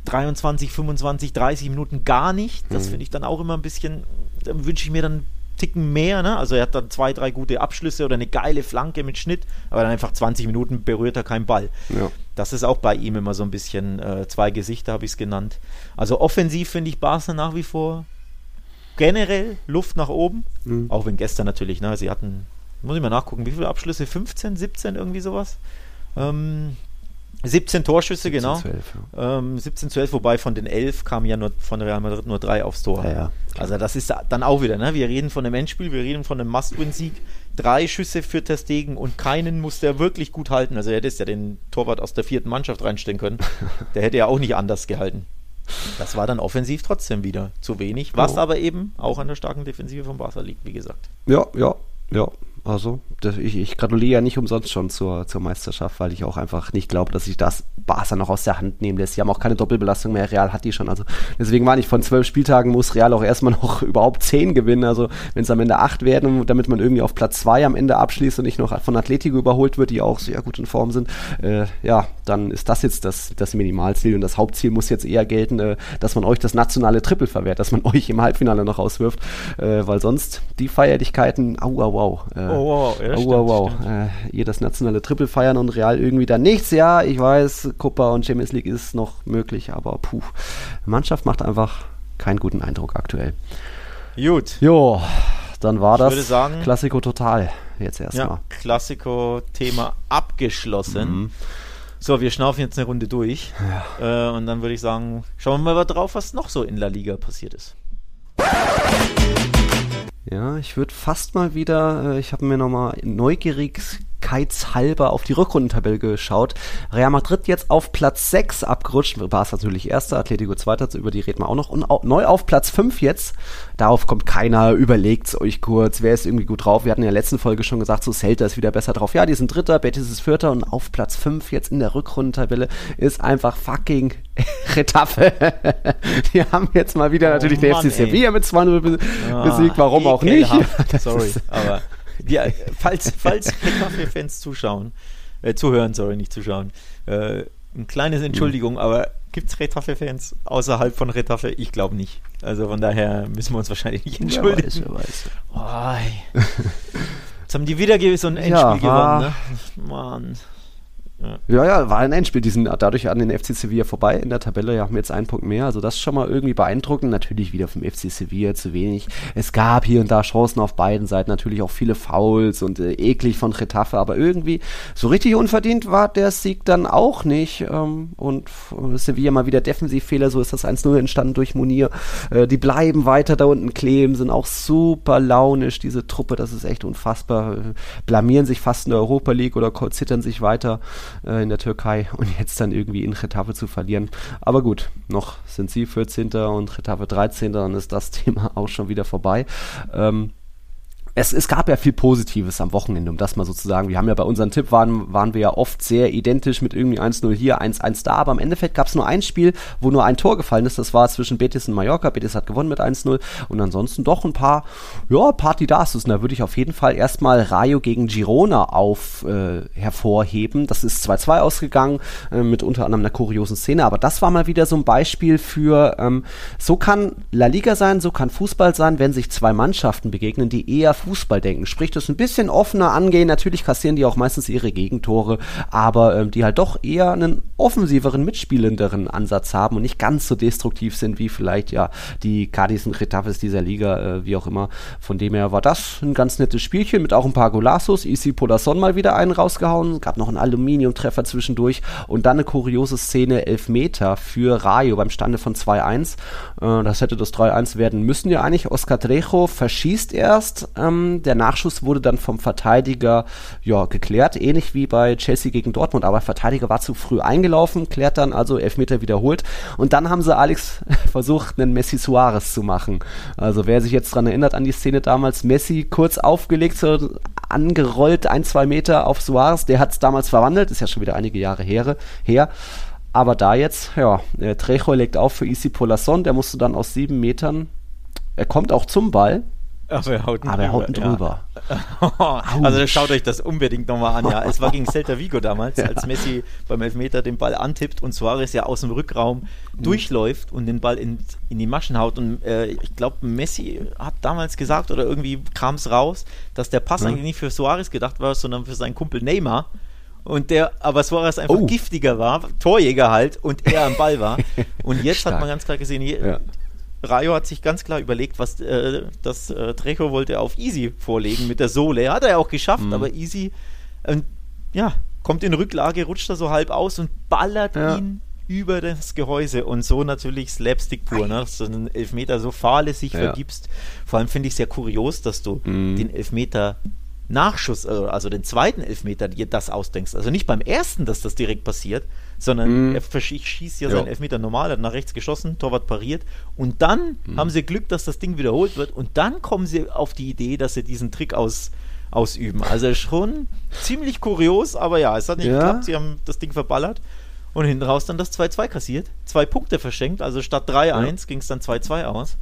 23, 25, 30 Minuten gar nicht. Das mhm. finde ich dann auch immer ein bisschen, da wünsche ich mir dann Ticken mehr. Ne? Also er hat dann zwei, drei gute Abschlüsse oder eine geile Flanke mit Schnitt, aber dann einfach 20 Minuten berührt er keinen Ball. Ja. Das ist auch bei ihm immer so ein bisschen äh, zwei Gesichter, habe ich es genannt. Also offensiv finde ich Barca nach wie vor generell Luft nach oben. Mhm. Auch wenn gestern natürlich, ne, sie hatten, muss ich mal nachgucken, wie viele Abschlüsse? 15, 17, irgendwie sowas? Ähm, 17 Torschüsse, 17, genau. 12, ja. ähm, 17, 12, wobei von den 11 kamen ja nur von Real Madrid nur drei aufs Tor. Ja, ja, also das ist dann auch wieder, ne? wir reden von einem Endspiel, wir reden von einem Must-Win-Sieg. Drei Schüsse für Testegen und keinen muss der wirklich gut halten. Also er hätte ja den Torwart aus der vierten Mannschaft reinstellen können. Der hätte ja auch nicht anders gehalten. Das war dann offensiv trotzdem wieder zu wenig, was oh. aber eben auch an der starken Defensive von Barca liegt, wie gesagt. Ja, ja, ja. Also, ich, ich, gratuliere ja nicht umsonst schon zur, zur Meisterschaft, weil ich auch einfach nicht glaube, dass sich das Barca noch aus der Hand nehmen lässt. Sie haben auch keine Doppelbelastung mehr. Real hat die schon. Also, deswegen war ich von zwölf Spieltagen muss Real auch erstmal noch überhaupt zehn gewinnen. Also, wenn es am Ende acht werden, damit man irgendwie auf Platz zwei am Ende abschließt und nicht noch von Atletico überholt wird, die auch sehr gut in Form sind, äh, ja, dann ist das jetzt das, das Minimalziel. Und das Hauptziel muss jetzt eher gelten, äh, dass man euch das nationale Triple verwehrt, dass man euch im Halbfinale noch auswirft, äh, weil sonst die Feierlichkeiten, au, au, au. Oh, wow, ja, oh, wow, wow. Äh, ihr das nationale Triple feiern und Real irgendwie dann nichts. Ja, ich weiß, Copa und Champions League ist noch möglich, aber puh, Mannschaft macht einfach keinen guten Eindruck aktuell. Gut. Jo, dann war ich das würde sagen, Klassiko total jetzt erstmal. Ja, Klassiko-Thema abgeschlossen. Mhm. So, wir schnaufen jetzt eine Runde durch. Ja. Äh, und dann würde ich sagen, schauen wir mal drauf, was noch so in La Liga passiert ist. Ja, ich würde fast mal wieder, äh, ich habe mir nochmal neugierig halber auf die Rückrundentabelle geschaut. Real Madrid jetzt auf Platz 6 abgerutscht. War es natürlich erster, Atletico zweiter, über die reden wir auch noch. Und auch neu auf Platz 5 jetzt. Darauf kommt keiner, überlegt's euch kurz, wer ist irgendwie gut drauf. Wir hatten in der letzten Folge schon gesagt, so Celta ist wieder besser drauf. Ja, die sind dritter, Betis ist vierter und auf Platz 5 jetzt in der Rückrundentabelle ist einfach fucking Retafe. die haben jetzt mal wieder oh, natürlich der FC Sevilla mit 2-0 ah, besiegt, warum auch nicht. Sorry, aber die, falls, falls Retafe-Fans zuschauen, äh, zuhören, sorry, nicht zuschauen, äh, eine kleine Entschuldigung, mhm. aber gibt es Retafe-Fans außerhalb von Retafe? Ich glaube nicht. Also von daher müssen wir uns wahrscheinlich nicht entschuldigen. Wer weiß, wer weiß. Oh, Jetzt haben die wieder so ein Endspiel ja, gewonnen, ne? Mann. Ja. ja, war ein Endspiel. Die sind dadurch an den FC Sevilla vorbei in der Tabelle. Haben jetzt einen Punkt mehr. Also das ist schon mal irgendwie beeindruckend. Natürlich wieder vom FC Sevilla zu wenig. Es gab hier und da Chancen auf beiden Seiten. Natürlich auch viele Fouls und äh, eklig von Retafe. Aber irgendwie so richtig unverdient war der Sieg dann auch nicht. Ähm, und Sevilla mal wieder Defensivfehler. So ist das 1-0 entstanden durch Munir. Äh, die bleiben weiter da unten kleben. Sind auch super launisch, diese Truppe. Das ist echt unfassbar. Äh, blamieren sich fast in der Europa League oder zittern sich weiter äh, in der Türkei und jetzt dann irgendwie in Getafe zu verlieren. Aber gut, noch sind sie 14. und Getafe 13. Dann ist das Thema auch schon wieder vorbei. Ähm, es, es gab ja viel Positives am Wochenende, um das mal sozusagen. Wir haben ja bei unserem Tipp waren, waren wir ja oft sehr identisch mit irgendwie 1-0 hier, 1-1 da, aber im Endeffekt gab es nur ein Spiel, wo nur ein Tor gefallen ist. Das war zwischen Betis und Mallorca. Betis hat gewonnen mit 1-0 und ansonsten doch ein paar, ja, Party das. Und da würde ich auf jeden Fall erstmal Rayo gegen Girona auf äh, hervorheben. Das ist 2-2 ausgegangen, äh, mit unter anderem einer kuriosen Szene, aber das war mal wieder so ein Beispiel für, ähm, so kann La Liga sein, so kann Fußball sein, wenn sich zwei Mannschaften begegnen, die eher Fußball denken. Sprich, das ein bisschen offener angehen. Natürlich kassieren die auch meistens ihre Gegentore, aber ähm, die halt doch eher einen offensiveren, mitspielenderen Ansatz haben und nicht ganz so destruktiv sind wie vielleicht ja die Cadiz und Retafes dieser Liga, äh, wie auch immer. Von dem her war das ein ganz nettes Spielchen mit auch ein paar Golazos. Isi Polasson mal wieder einen rausgehauen, gab noch einen Aluminiumtreffer zwischendurch und dann eine kuriose Szene, Elfmeter für Rayo beim Stande von 2-1. Äh, das hätte das 3-1 werden müssen ja eigentlich. Oscar Trejo verschießt erst, ähm, ähm, der Nachschuss wurde dann vom Verteidiger ja, geklärt, ähnlich wie bei Chelsea gegen Dortmund, aber Verteidiger war zu früh eingelaufen, klärt dann also Elfmeter wiederholt. Und dann haben sie Alex versucht, einen Messi Suarez zu machen. Also wer sich jetzt dran erinnert an die Szene damals, Messi kurz aufgelegt, so angerollt, ein, zwei Meter auf Suarez, der hat es damals verwandelt, ist ja schon wieder einige Jahre her. her Aber da jetzt, ja, äh, Trejo legt auf für Isi Polasson, der musste dann aus sieben Metern, er kommt auch zum Ball, aber er haut ihn aber er haut ihn drüber. drüber. also schaut euch das unbedingt nochmal an. Ja, es war gegen Celta Vigo damals, Ja. als Messi beim Elfmeter den Ball antippt und Suarez ja aus dem Rückraum Mhm. durchläuft und den Ball in, in die Maschen haut. Und äh, ich glaube, Messi hat damals gesagt oder irgendwie kam es raus, dass der Pass Ja. eigentlich nicht für Suarez gedacht war, sondern für seinen Kumpel Neymar. Und der, aber Suarez einfach Oh. giftiger war, Torjäger halt, und er am Ball war. Und jetzt hat man ganz klar gesehen, hier, Ja. Rayo hat sich ganz klar überlegt, was äh, das äh, Trejo wollte auf Easy vorlegen mit der Sohle. Hat er ja auch geschafft, Mhm. aber Easy ähm, ja, kommt in Rücklage, rutscht da so halb aus und ballert Ja. ihn über das Gehäuse und so natürlich Slapstick pur, ne? dass du einen Elfmeter so fahrlässig Ja. vergibst. Vor allem finde ich es sehr kurios, dass du Mhm. den Elfmeter Nachschuss, äh, also den zweiten Elfmeter, dir das ausdenkst. Also nicht beim ersten, dass das direkt passiert, sondern Mhm. er schießt ja Ja. seinen Elfmeter normal, hat nach rechts geschossen, Torwart pariert und dann Mhm. haben sie Glück, dass das Ding wiederholt wird und dann kommen sie auf die Idee, dass sie diesen Trick aus, ausüben. Also schon ziemlich kurios, aber ja, es hat nicht Ja. geklappt, sie haben das Ding verballert und hinten raus dann das 2-2 kassiert, zwei Punkte verschenkt, also statt 3-1 ging es dann 2-2 aus.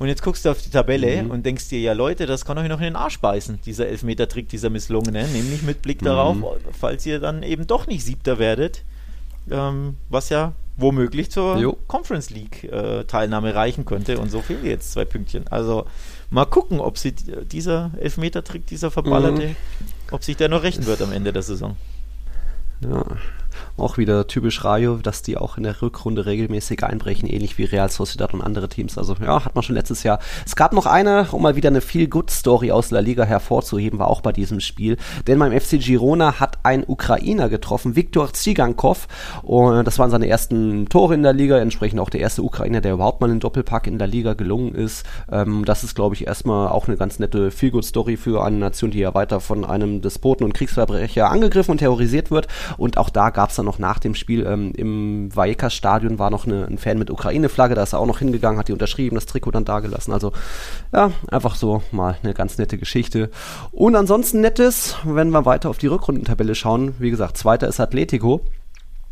Und jetzt guckst du auf die Tabelle Mhm. und denkst dir, ja Leute, das kann euch noch in den Arsch beißen, dieser Elfmeter-Trick, dieser misslungene, nämlich mit Blick darauf, Mhm. falls ihr dann eben doch nicht Siebter werdet, ähm, was ja womöglich zur Jo. Conference League äh, Teilnahme reichen könnte und so fehlen jetzt zwei Pünktchen. Also mal gucken, ob sie äh, dieser Elfmeter-Trick, dieser verballerte, Mhm. ob sich der noch rächen wird am Ende der Saison. Ja. Auch wieder typisch Rayo, dass die auch in der Rückrunde regelmäßig einbrechen, ähnlich wie Real Sociedad und andere Teams. Also ja, hat man schon letztes Jahr. Es gab noch eine, um mal wieder eine Feel-Good-Story aus La Liga hervorzuheben, war auch bei diesem Spiel. Denn beim FC Girona hat ein Ukrainer getroffen, Viktor Tsigankov. Und das waren seine ersten Tore in der Liga, entsprechend auch der erste Ukrainer, der überhaupt mal einen Doppelpack in der Liga gelungen ist. Ähm, das ist, glaube ich, erstmal auch eine ganz nette Feel-Good-Story für eine Nation, die ja weiter von einem Despoten und Kriegsverbrecher angegriffen und terrorisiert wird. Und auch da gab es dann noch nach dem Spiel ähm, im Vallecas-Stadion war noch eine, ein Fan mit Ukraine-Flagge, da ist er auch noch hingegangen, hat die unterschrieben, das Trikot dann dagelassen. Also ja, einfach so mal eine ganz nette Geschichte. Und ansonsten nettes, wenn wir weiter auf die Rückrundentabelle schauen, wie gesagt, zweiter ist Atletico.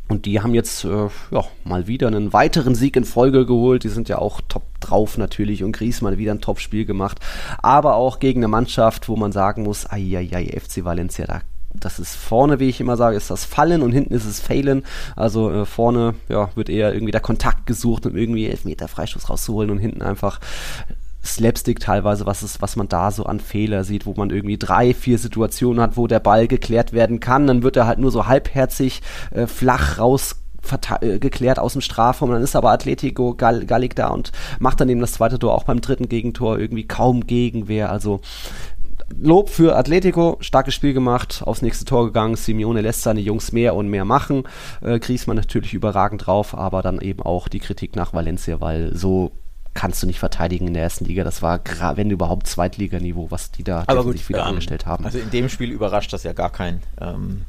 Und die haben jetzt äh, ja, mal wieder einen weiteren Sieg in Folge geholt. Die sind ja auch top drauf natürlich und Griezmann wieder ein Top-Spiel gemacht. Aber auch gegen eine Mannschaft, wo man sagen muss, ai, FC Valencia, da das ist vorne, wie ich immer sage, ist das Fallen und hinten ist es Failen. Also äh, vorne ja, wird eher irgendwie der Kontakt gesucht, um irgendwie Elfmeter Freistoß rauszuholen und hinten einfach Slapstick teilweise, was, ist, was man da so an Fehler sieht, wo man irgendwie drei, vier Situationen hat, wo der Ball geklärt werden kann. Dann wird er halt nur so halbherzig äh, flach raus äh, geklärt aus dem Strafraum. Dann ist aber Atletico Gall Gallig da und macht dann eben das zweite Tor auch beim dritten Gegentor irgendwie kaum Gegenwehr. Also Lob für Atletico, starkes Spiel gemacht, aufs nächste Tor gegangen. Simeone lässt seine Jungs mehr und mehr machen. Äh, Griezmann natürlich überragend drauf, aber dann eben auch die Kritik nach Valencia, weil so kannst du nicht verteidigen in der ersten Liga. Das war, wenn überhaupt, Zweitliganiveau, was die da Aber gut, wieder ähm, angestellt haben. Also in dem Spiel überrascht das ja gar keinen. Ähm,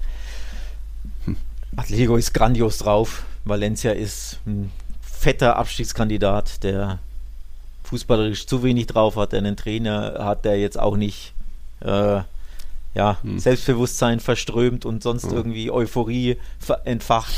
Atletico ist grandios drauf. Valencia ist ein fetter Abstiegskandidat, der fußballerisch zu wenig drauf hat, der einen Trainer hat, der jetzt auch nicht äh, ja, Hm. Selbstbewusstsein verströmt und sonst Ja. irgendwie Euphorie entfacht.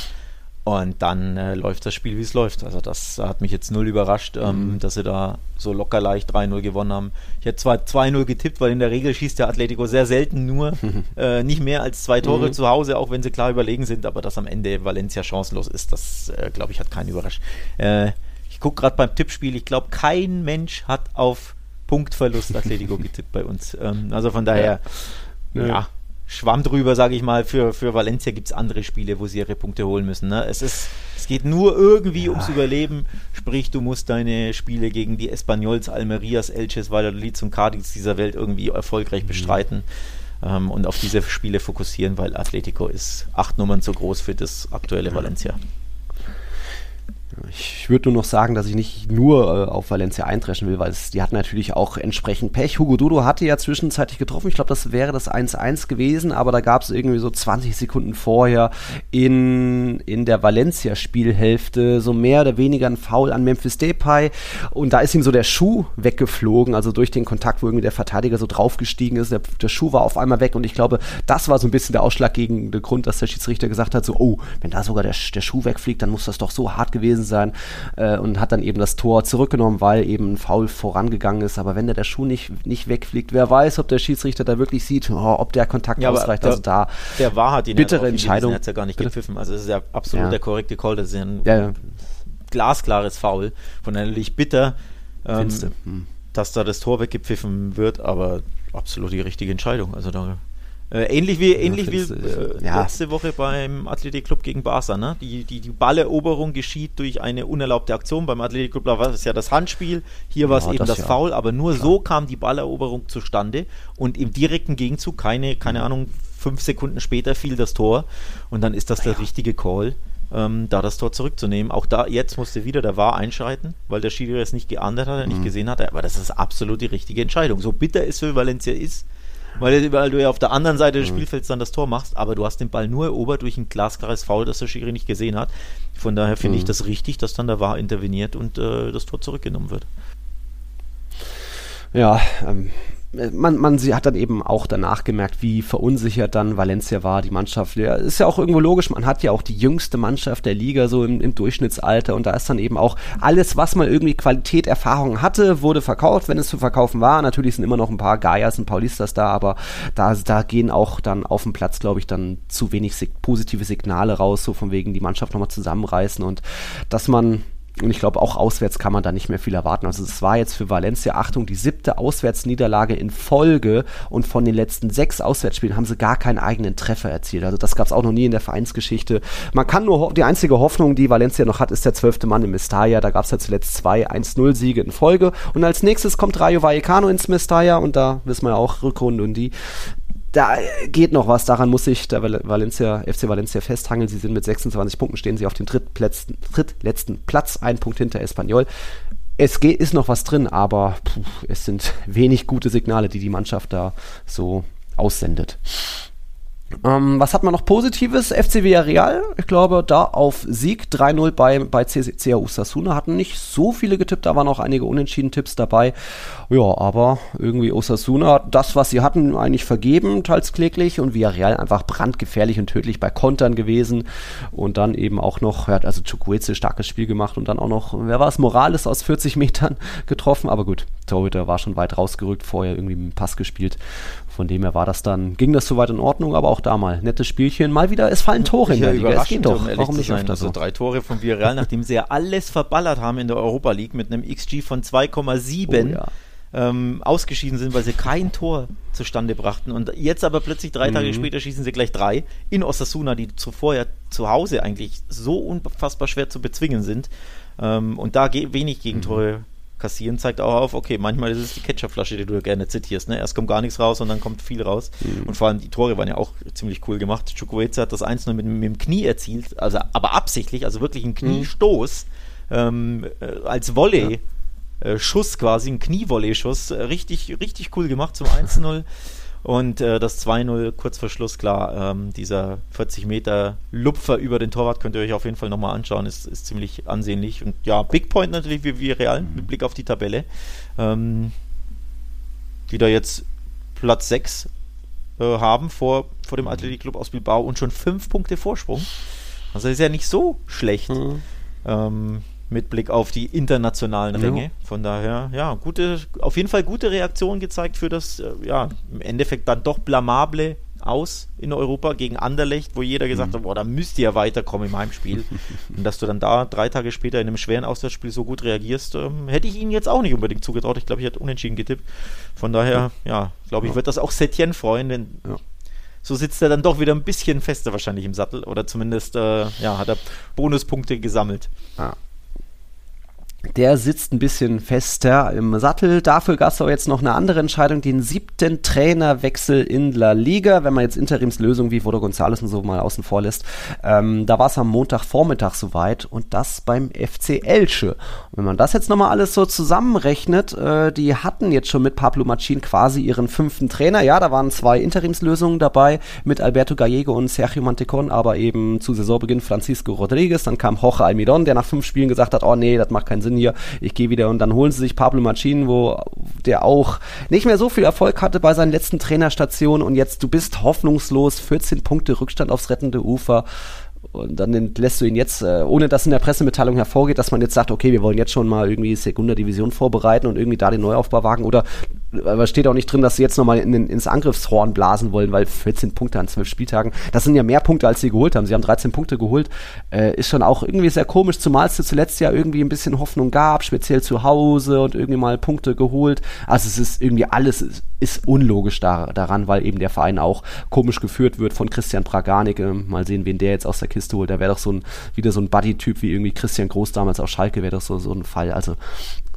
Und dann äh, läuft das Spiel, wie es läuft. Also das hat mich jetzt null überrascht, ähm, Mhm. dass sie da so locker leicht 3-0 gewonnen haben. Ich hätte zwar 2-0 getippt, weil in der Regel schießt der Atletico sehr selten nur äh, nicht mehr als zwei Tore Mhm. zu Hause, auch wenn sie klar überlegen sind, aber dass am Ende Valencia chancenlos ist, das äh, glaube ich hat keinen überrascht. Äh, ich gucke gerade beim Tippspiel, ich glaube kein Mensch hat auf Punktverlust Atletico getippt bei uns. Ähm, also von daher, ja, Ja. Schwamm drüber, sage ich mal. Für, für Valencia gibt es andere Spiele, wo sie ihre Punkte holen müssen. Ne? Es, ist, es geht nur irgendwie ums Überleben. Sprich, du musst deine Spiele gegen die Espanyols, Almerias, Elches, Valladolid und Cadiz dieser Welt irgendwie erfolgreich bestreiten ähm, und auf diese Spiele fokussieren, weil Atletico ist acht Nummern zu groß für das aktuelle Valencia. Ich würde nur noch sagen, dass ich nicht nur äh, auf Valencia eintreschen will, weil es, die hatten natürlich auch entsprechend Pech. Hugo Dudo hatte ja zwischenzeitlich getroffen. Ich glaube, das wäre das 1-1 gewesen, aber da gab es irgendwie so 20 Sekunden vorher in, in der Valencia-Spielhälfte so mehr oder weniger ein Foul an Memphis Depay und da ist ihm so der Schuh weggeflogen, also durch den Kontakt, wo irgendwie der Verteidiger so draufgestiegen ist. Der, der Schuh war auf einmal weg und ich glaube, das war so ein bisschen der ausschlaggebende Grund, dass der Schiedsrichter gesagt hat, so, oh, wenn da sogar der, der Schuh wegfliegt, dann muss das doch so hart gewesen sein äh, und hat dann eben das Tor zurückgenommen, weil eben ein Foul vorangegangen ist. Aber wenn der, der Schuh nicht, nicht wegfliegt, wer weiß, ob der Schiedsrichter da wirklich sieht, oh, ob der Kontakt Ja, ausreicht. der- also da Der war hat ihn Bittere drauf Entscheidung. Hat ja gar nicht Bitte? gepfiffen. Also es ist ja absolut Ja. der korrekte Call. Das ist ja ein ja, glasklares Foul. Von daher natürlich bitter, ähm. Hm. dass da das Tor weggepfiffen wird, aber absolut die richtige Entscheidung. Also da ähnlich wie, ähnlich wie du, äh, ja. letzte Woche beim Athletic Club gegen Barca. Ne? Die, die, die Balleroberung geschieht durch eine unerlaubte Aktion. Beim Athletic Club war es ja das Handspiel, hier war es Ja, eben das das. Foul, aber nur so kam die Balleroberung zustande und im direkten Gegenzug, keine, Mhm. keine Ahnung, fünf Sekunden später fiel das Tor und dann ist das der richtige Call. Ähm, da das Tor zurückzunehmen. Auch da, jetzt musste wieder der VAR einschreiten, weil der Schiri es nicht geahndet hat, Mhm. nicht gesehen hatte. Aber das ist absolut die richtige Entscheidung. So bitter es für Valencia ist, weil, weil du ja auf der anderen Seite des Spielfelds dann das Tor machst, aber du hast den Ball nur erobert durch ein glasklares Foul, das der Schiri nicht gesehen hat. Von daher finde ich das richtig, dass dann der VAR interveniert und äh, das Tor zurückgenommen wird. Ja, ähm, man, man sie hat dann eben auch danach gemerkt, wie verunsichert dann Valencia war, die Mannschaft. Ja, ist ja auch irgendwo logisch, man hat ja auch die jüngste Mannschaft der Liga so im, im Durchschnittsalter und da ist dann eben auch alles, was mal irgendwie Qualität, Erfahrung hatte, wurde verkauft, wenn es zu verkaufen war. Natürlich sind immer noch ein paar Gaias und Paulistas da, aber da, da gehen auch dann auf dem Platz, glaube ich, dann zu wenig sig positive Signale raus, so von wegen die Mannschaft nochmal zusammenreißen und dass man und ich glaube, auch auswärts kann man da nicht mehr viel erwarten. Also es war jetzt für Valencia, Achtung, die siebte Auswärtsniederlage in Folge und von den letzten sechs Auswärtsspielen haben sie gar keinen eigenen Treffer erzielt. Also das gab es auch noch nie in der Vereinsgeschichte. Man kann nur, die einzige Hoffnung, die Valencia noch hat, ist der zwölfte Mann im Mestalla. Da gab es ja zuletzt zwei 1-0-Siege in Folge. Und als nächstes kommt Rayo Vallecano ins Mestalla und da wissen wir ja auch Rückrunde und die da geht noch was, daran muss sich der Val- Valencia, FC Valencia festhangeln. Sie sind mit 26 Punkten, stehen sie auf dem drittletzten, drittletzten Platz, ein Punkt hinter Espanyol. Es geht, ist noch was drin, aber puh, es sind wenig gute Signale, die die Mannschaft da so aussendet. Ähm, was hat man noch Positives? FC Villarreal, ich glaube, da auf Sieg 3-0 bei, bei CA Osasuna. Hatten nicht so viele getippt, da waren auch einige unentschieden Tipps dabei. Ja, aber irgendwie Osasuna hat das, was sie hatten, eigentlich vergeben, teils kläglich. Und Villarreal einfach brandgefährlich und tödlich bei Kontern gewesen. Und dann eben auch noch, ja, also Chukwueze starkes Spiel gemacht und dann auch noch, wer war es, Morales aus 40 Metern getroffen. Aber gut, Torhüter war schon weit rausgerückt, vorher irgendwie dem Pass gespielt. Von dem her war das dann, ging das soweit in Ordnung, aber auch da mal nettes Spielchen. Mal wieder, es fallen Tore in der Liga. Es geht doch. um Warum nicht sein. öfter Also so? drei Tore von Villarreal, nachdem sie ja alles verballert haben in der Europa League mit einem XG von 2,7 Oh ja. ähm, ausgeschieden sind, weil sie kein Tor zustande brachten. Und jetzt aber plötzlich drei Mhm. Tage später schießen sie gleich drei in Osasuna, die zuvor ja zu Hause eigentlich so unfassbar schwer zu bezwingen sind. Ähm, und da ge wenig Gegentore kassieren, zeigt auch auf, okay, manchmal ist es die Ketchupflasche, die du gerne zitierst. Ne? Erst kommt gar nichts raus und dann kommt viel raus. Und vor allem die Tore waren ja auch ziemlich cool gemacht. Chukwueze hat das 1-0 mit, mit dem Knie erzielt, also aber absichtlich, also wirklich ein Kniestoß ähm, äh, als Volley. äh, Schuss quasi, ein Knievolley-Schuss, äh, richtig, richtig cool gemacht zum 1-0. Und äh, das 2-0 kurz vor Schluss, klar, ähm, dieser 40 Meter Lupfer über den Torwart könnt ihr euch auf jeden Fall nochmal anschauen, ist, ist ziemlich ansehnlich. Und ja, Big Point natürlich wie, wie Real, mit Blick auf die Tabelle. Ähm, die da jetzt Platz 6 äh, haben vor, vor dem Athletic Club aus Bilbao und schon 5 Punkte Vorsprung. Also ist ja nicht so schlecht Mhm. ähm, mit Blick auf die internationalen Ja. Ränge. Von daher, ja, gute, auf jeden Fall gute Reaktion gezeigt für das, äh, ja, im Endeffekt dann doch blamable aus in Europa gegen Anderlecht, wo jeder gesagt hat, boah, da müsst ihr ja weiterkommen im Heimspiel. Und dass du dann da drei Tage später in einem schweren Auswärtsspiel so gut reagierst, ähm, hätte ich ihnen jetzt auch nicht unbedingt zugetraut. Ich glaube, ich hätte unentschieden getippt. Von daher, ja, glaube ich, wird das auch Setien freuen, denn Ja. so sitzt er dann doch wieder ein bisschen fester wahrscheinlich im Sattel oder zumindest, äh, ja, hat er Bonuspunkte gesammelt. Ja. Der sitzt ein bisschen fester im Sattel. Dafür gab es aber jetzt noch eine andere Entscheidung, den siebten Trainerwechsel in La Liga, wenn man jetzt Interimslösungen wie Vodo González und so mal außen vor lässt. Ähm, da war es am Montagvormittag soweit und das beim FC Elche. Und wenn man das jetzt nochmal alles so zusammenrechnet, äh, die hatten jetzt schon mit Pablo Machin quasi ihren fünften Trainer. Ja, da waren zwei Interimslösungen dabei mit Alberto Gallego und Sergio Mantecon, aber eben zu Saisonbeginn Francisco Rodriguez. Dann kam Jorge Almidon, der nach fünf Spielen gesagt hat, oh nee, das macht keinen Sinn hier, ich gehe wieder und dann holen sie sich Pablo Machin, wo der auch nicht mehr so viel Erfolg hatte bei seinen letzten Trainerstationen und jetzt du bist hoffnungslos, 14 Punkte Rückstand aufs rettende Ufer. Und dann lässt du ihn jetzt, äh, ohne dass in der Pressemitteilung hervorgeht, dass man jetzt sagt, okay, wir wollen jetzt schon mal irgendwie Segunda Division vorbereiten und irgendwie da den Neuaufbau wagen. Oder aber steht auch nicht drin, dass sie jetzt nochmal in, ins Angriffshorn blasen wollen, weil 14 Punkte an 12 Spieltagen, das sind ja mehr Punkte, als sie geholt haben. Sie haben 13 Punkte geholt. Äh, ist schon auch irgendwie sehr komisch, zumal es zuletzt ja irgendwie ein bisschen Hoffnung gab, speziell zu Hause und irgendwie mal Punkte geholt. Also es ist irgendwie alles ist, ist unlogisch da, daran, weil eben der Verein auch komisch geführt wird von Christian Praganik. Mal sehen, wen der jetzt aus der Kiste holt. Da wäre doch so ein, wieder so ein Buddy-Typ wie irgendwie Christian Groß damals auf Schalke, wäre doch so, so ein Fall. Also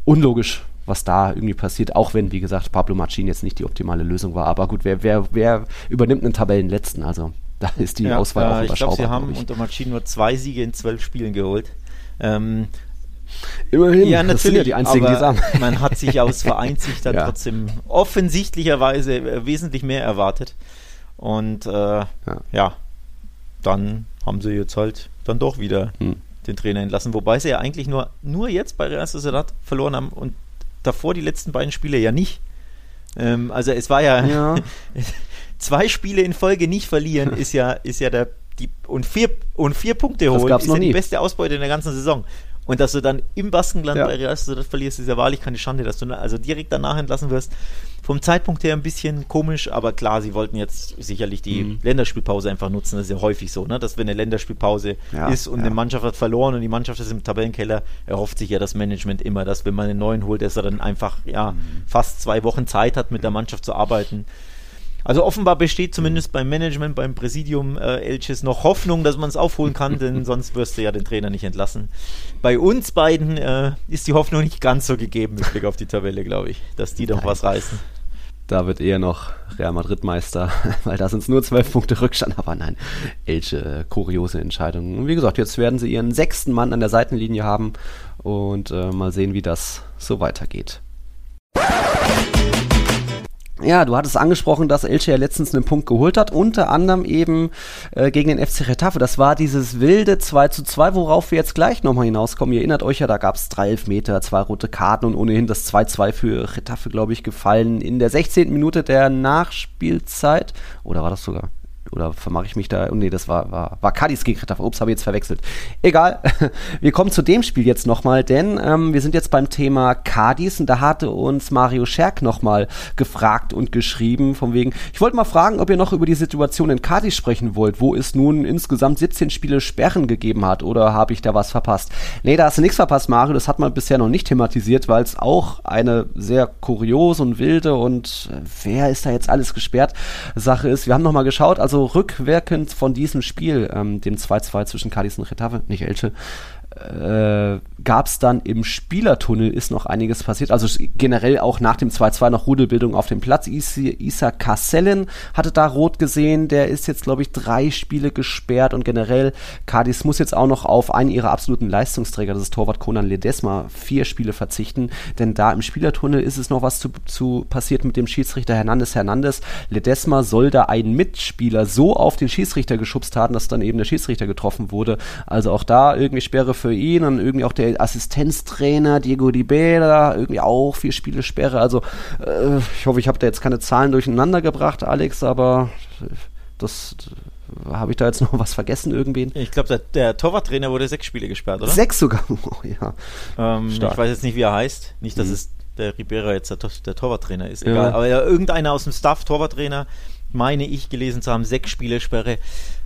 unlogisch was da irgendwie passiert, auch wenn, wie gesagt, Pablo Machin jetzt nicht die optimale Lösung war. Aber gut, wer, wer, wer übernimmt einen Tabellenletzten? Also da ist die ja, Auswahl äh, auch überschaubar. Ich glaube, sie haben unter Machin nur zwei Siege in zwölf Spielen geholt. Ähm, Immerhin, ja, natürlich, das sind ja die einzigen, die sagen. Man hat sich aus Vereinssicht dann ja. trotzdem offensichtlicherweise äh, wesentlich mehr erwartet. Und äh, ja. ja. dann haben sie jetzt halt dann doch wieder hm. den Trainer entlassen. Wobei sie ja eigentlich nur, nur jetzt bei Real Sociedad verloren haben und davor die letzten beiden Spiele ja nicht. Ähm, also es war ja, ja. zwei Spiele in Folge nicht verlieren, ist ja, ist ja der die, und vier und vier Punkte holen ist ja die beste Ausbeute in der ganzen Saison. Und dass du dann im Baskenland ja. bei Real Sociedad verlierst, ist ja wahrlich keine Schande, dass du also direkt danach entlassen wirst. Vom Zeitpunkt her ein bisschen komisch, aber klar, sie wollten jetzt sicherlich die mhm. Länderspielpause einfach nutzen. Das ist ja häufig so, ne? dass wenn eine Länderspielpause ja, ist und ja. eine Mannschaft hat verloren und die Mannschaft ist im Tabellenkeller, erhofft sich ja das Management immer, dass wenn man einen neuen holt, dass er dann einfach ja, mhm. fast zwei Wochen Zeit hat, mit der Mannschaft zu arbeiten. Also offenbar besteht zumindest beim Management, beim Präsidium äh, Elches noch Hoffnung, dass man es aufholen kann, denn sonst wirst du ja den Trainer nicht entlassen. Bei uns beiden äh, ist die Hoffnung nicht ganz so gegeben mit Blick auf die Tabelle, glaube ich, dass die doch was reißen. Da wird eher noch Real Madrid Meister, weil da sind es nur zwölf Punkte Rückstand, aber nein, Elche, äh, kuriose Entscheidung. Und wie gesagt, jetzt werden sie ihren sechsten Mann an der Seitenlinie haben und äh, mal sehen, wie das so weitergeht. Ja, du hattest angesprochen, dass Elche ja letztens einen Punkt geholt hat, unter anderem eben äh, gegen den FC Retafe. Das war dieses wilde 2 zu 2, worauf wir jetzt gleich nochmal hinauskommen. Ihr erinnert euch ja, da gab es drei Elfmeter, zwei rote Karten und ohnehin das 2-2 für Retafe, glaube ich, gefallen in der 16. Minute der Nachspielzeit. Oder war das sogar? Oder vermache ich mich da? Oh, nee, das war, war, war Cadiz gegen Retafe. Ups, habe ich jetzt verwechselt. Egal. Wir kommen zu dem Spiel jetzt nochmal, denn ähm, wir sind jetzt beim Thema Cadiz und da hatte uns Mario Scherk nochmal gefragt und geschrieben, von wegen, ich wollte mal fragen, ob ihr noch über die Situation in Cadiz sprechen wollt, wo es nun insgesamt 17 Spiele Sperren gegeben hat oder habe ich da was verpasst? Nee, da hast du nichts verpasst, Mario. Das hat man bisher noch nicht thematisiert, weil es auch eine sehr kuriose und wilde und äh, wer ist da jetzt alles gesperrt Sache ist. Wir haben nochmal geschaut, also rückwirkend von diesem Spiel, ähm, dem 2-2 zwischen Cadiz und Retafe, nicht Elche, äh, gab es dann im Spielertunnel ist noch einiges passiert. Also generell auch nach dem 2-2 noch Rudelbildung auf dem Platz. Is Isa Kassellen hatte da rot gesehen. Der ist jetzt, glaube ich, drei Spiele gesperrt und generell Cadiz muss jetzt auch noch auf einen ihrer absoluten Leistungsträger, das ist Torwart Conan Ledesma, vier Spiele verzichten. Denn da im Spielertunnel ist es noch was zu, zu passiert mit dem Schiedsrichter Hernandez Hernandez. Ledesma soll da einen Mitspieler so auf den Schiedsrichter geschubst haben, dass dann eben der Schiedsrichter getroffen wurde. Also auch da irgendwie Sperre für ihn und irgendwie auch der Assistenztrainer Diego Di Bela, irgendwie auch vier Spiele Sperre. Also äh, ich hoffe, ich habe da jetzt keine Zahlen durcheinander gebracht, Alex, aber das habe ich da jetzt noch was vergessen irgendwen? Ich glaube, der, der Torwarttrainer wurde sechs Spiele gesperrt, oder? Sechs sogar, oh, ja. Ähm, ich weiß jetzt nicht, wie er heißt. Nicht, dass mhm. es der Ribera jetzt der, der Torwarttrainer ist. Egal. Ja. Aber ja, irgendeiner aus dem Staff, Torwarttrainer, meine ich gelesen zu haben, sechs Spiele Sperre.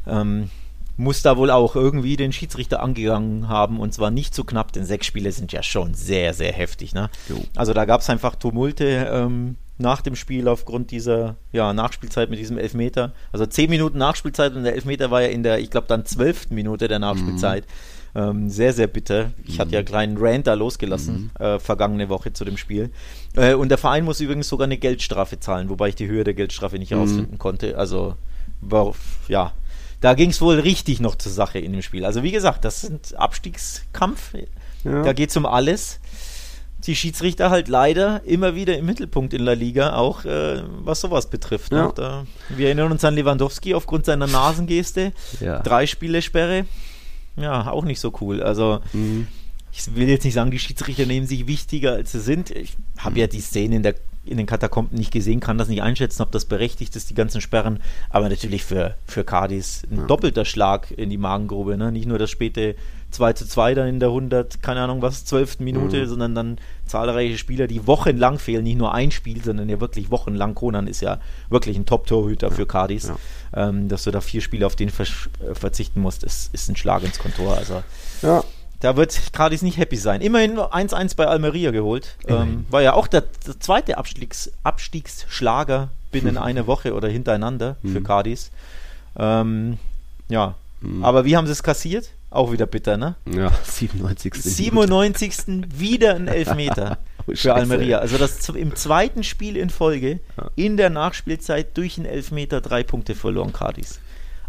Ähm, muss da wohl auch irgendwie den Schiedsrichter angegangen haben und zwar nicht so knapp, denn sechs Spiele sind ja schon sehr, sehr heftig. Ne? Also da gab es einfach Tumulte ähm, nach dem Spiel aufgrund dieser ja, Nachspielzeit mit diesem Elfmeter. Also zehn Minuten Nachspielzeit und der Elfmeter war ja in der, ich glaube, dann zwölften Minute der Nachspielzeit. Mhm. Ähm, sehr, sehr bitter. Ich hatte ja einen kleinen Rant da losgelassen, äh, vergangene Woche zu dem Spiel. Äh, und der Verein muss übrigens sogar eine Geldstrafe zahlen, wobei ich die Höhe der Geldstrafe nicht herausfinden konnte. Also, ja, da ging es wohl richtig noch zur Sache in dem Spiel. Also, wie gesagt, das sind Abstiegskampf. Ja. Da geht es um alles. Die Schiedsrichter halt leider immer wieder im Mittelpunkt in La Liga, auch äh, was sowas betrifft. Ne? Ja. Da, wir erinnern uns an Lewandowski aufgrund seiner Nasengeste. Ja. Drei Spiele Sperre. Ja, auch nicht so cool. Also, Mhm. ich will jetzt nicht sagen, die Schiedsrichter nehmen sich wichtiger, als sie sind. Ich habe ja die Szene in, der, in den Katakomben nicht gesehen, kann das nicht einschätzen, ob das berechtigt ist, die ganzen Sperren. Aber natürlich für, für Cardis ein doppelter Schlag in die Magengrube. Ne? Nicht nur das späte 2 zu 2 dann in der 100, keine Ahnung was, 12. Minute, sondern dann zahlreiche Spieler, die wochenlang fehlen. Nicht nur ein Spiel, sondern ja wirklich wochenlang. Konan ist ja wirklich ein Top-Torhüter für Cardis. Ähm, dass du da vier Spiele auf den äh, verzichten musst, ist, ist ein Schlag ins Kontor. Also Ja. Da wird Cardis nicht happy sein. Immerhin 1-1 bei Almeria geholt. Ähm, war ja auch der, der zweite Abstiegs, Abstiegsschlager binnen einer Woche oder hintereinander für Cardis. Ähm, ja, aber wie haben sie es kassiert? Auch wieder bitter, ne? Ja, 97. 97. wieder ein Elfmeter Oh, für Almeria. Also das im zweiten Spiel in Folge in der Nachspielzeit durch einen Elfmeter drei Punkte verloren, Cardis.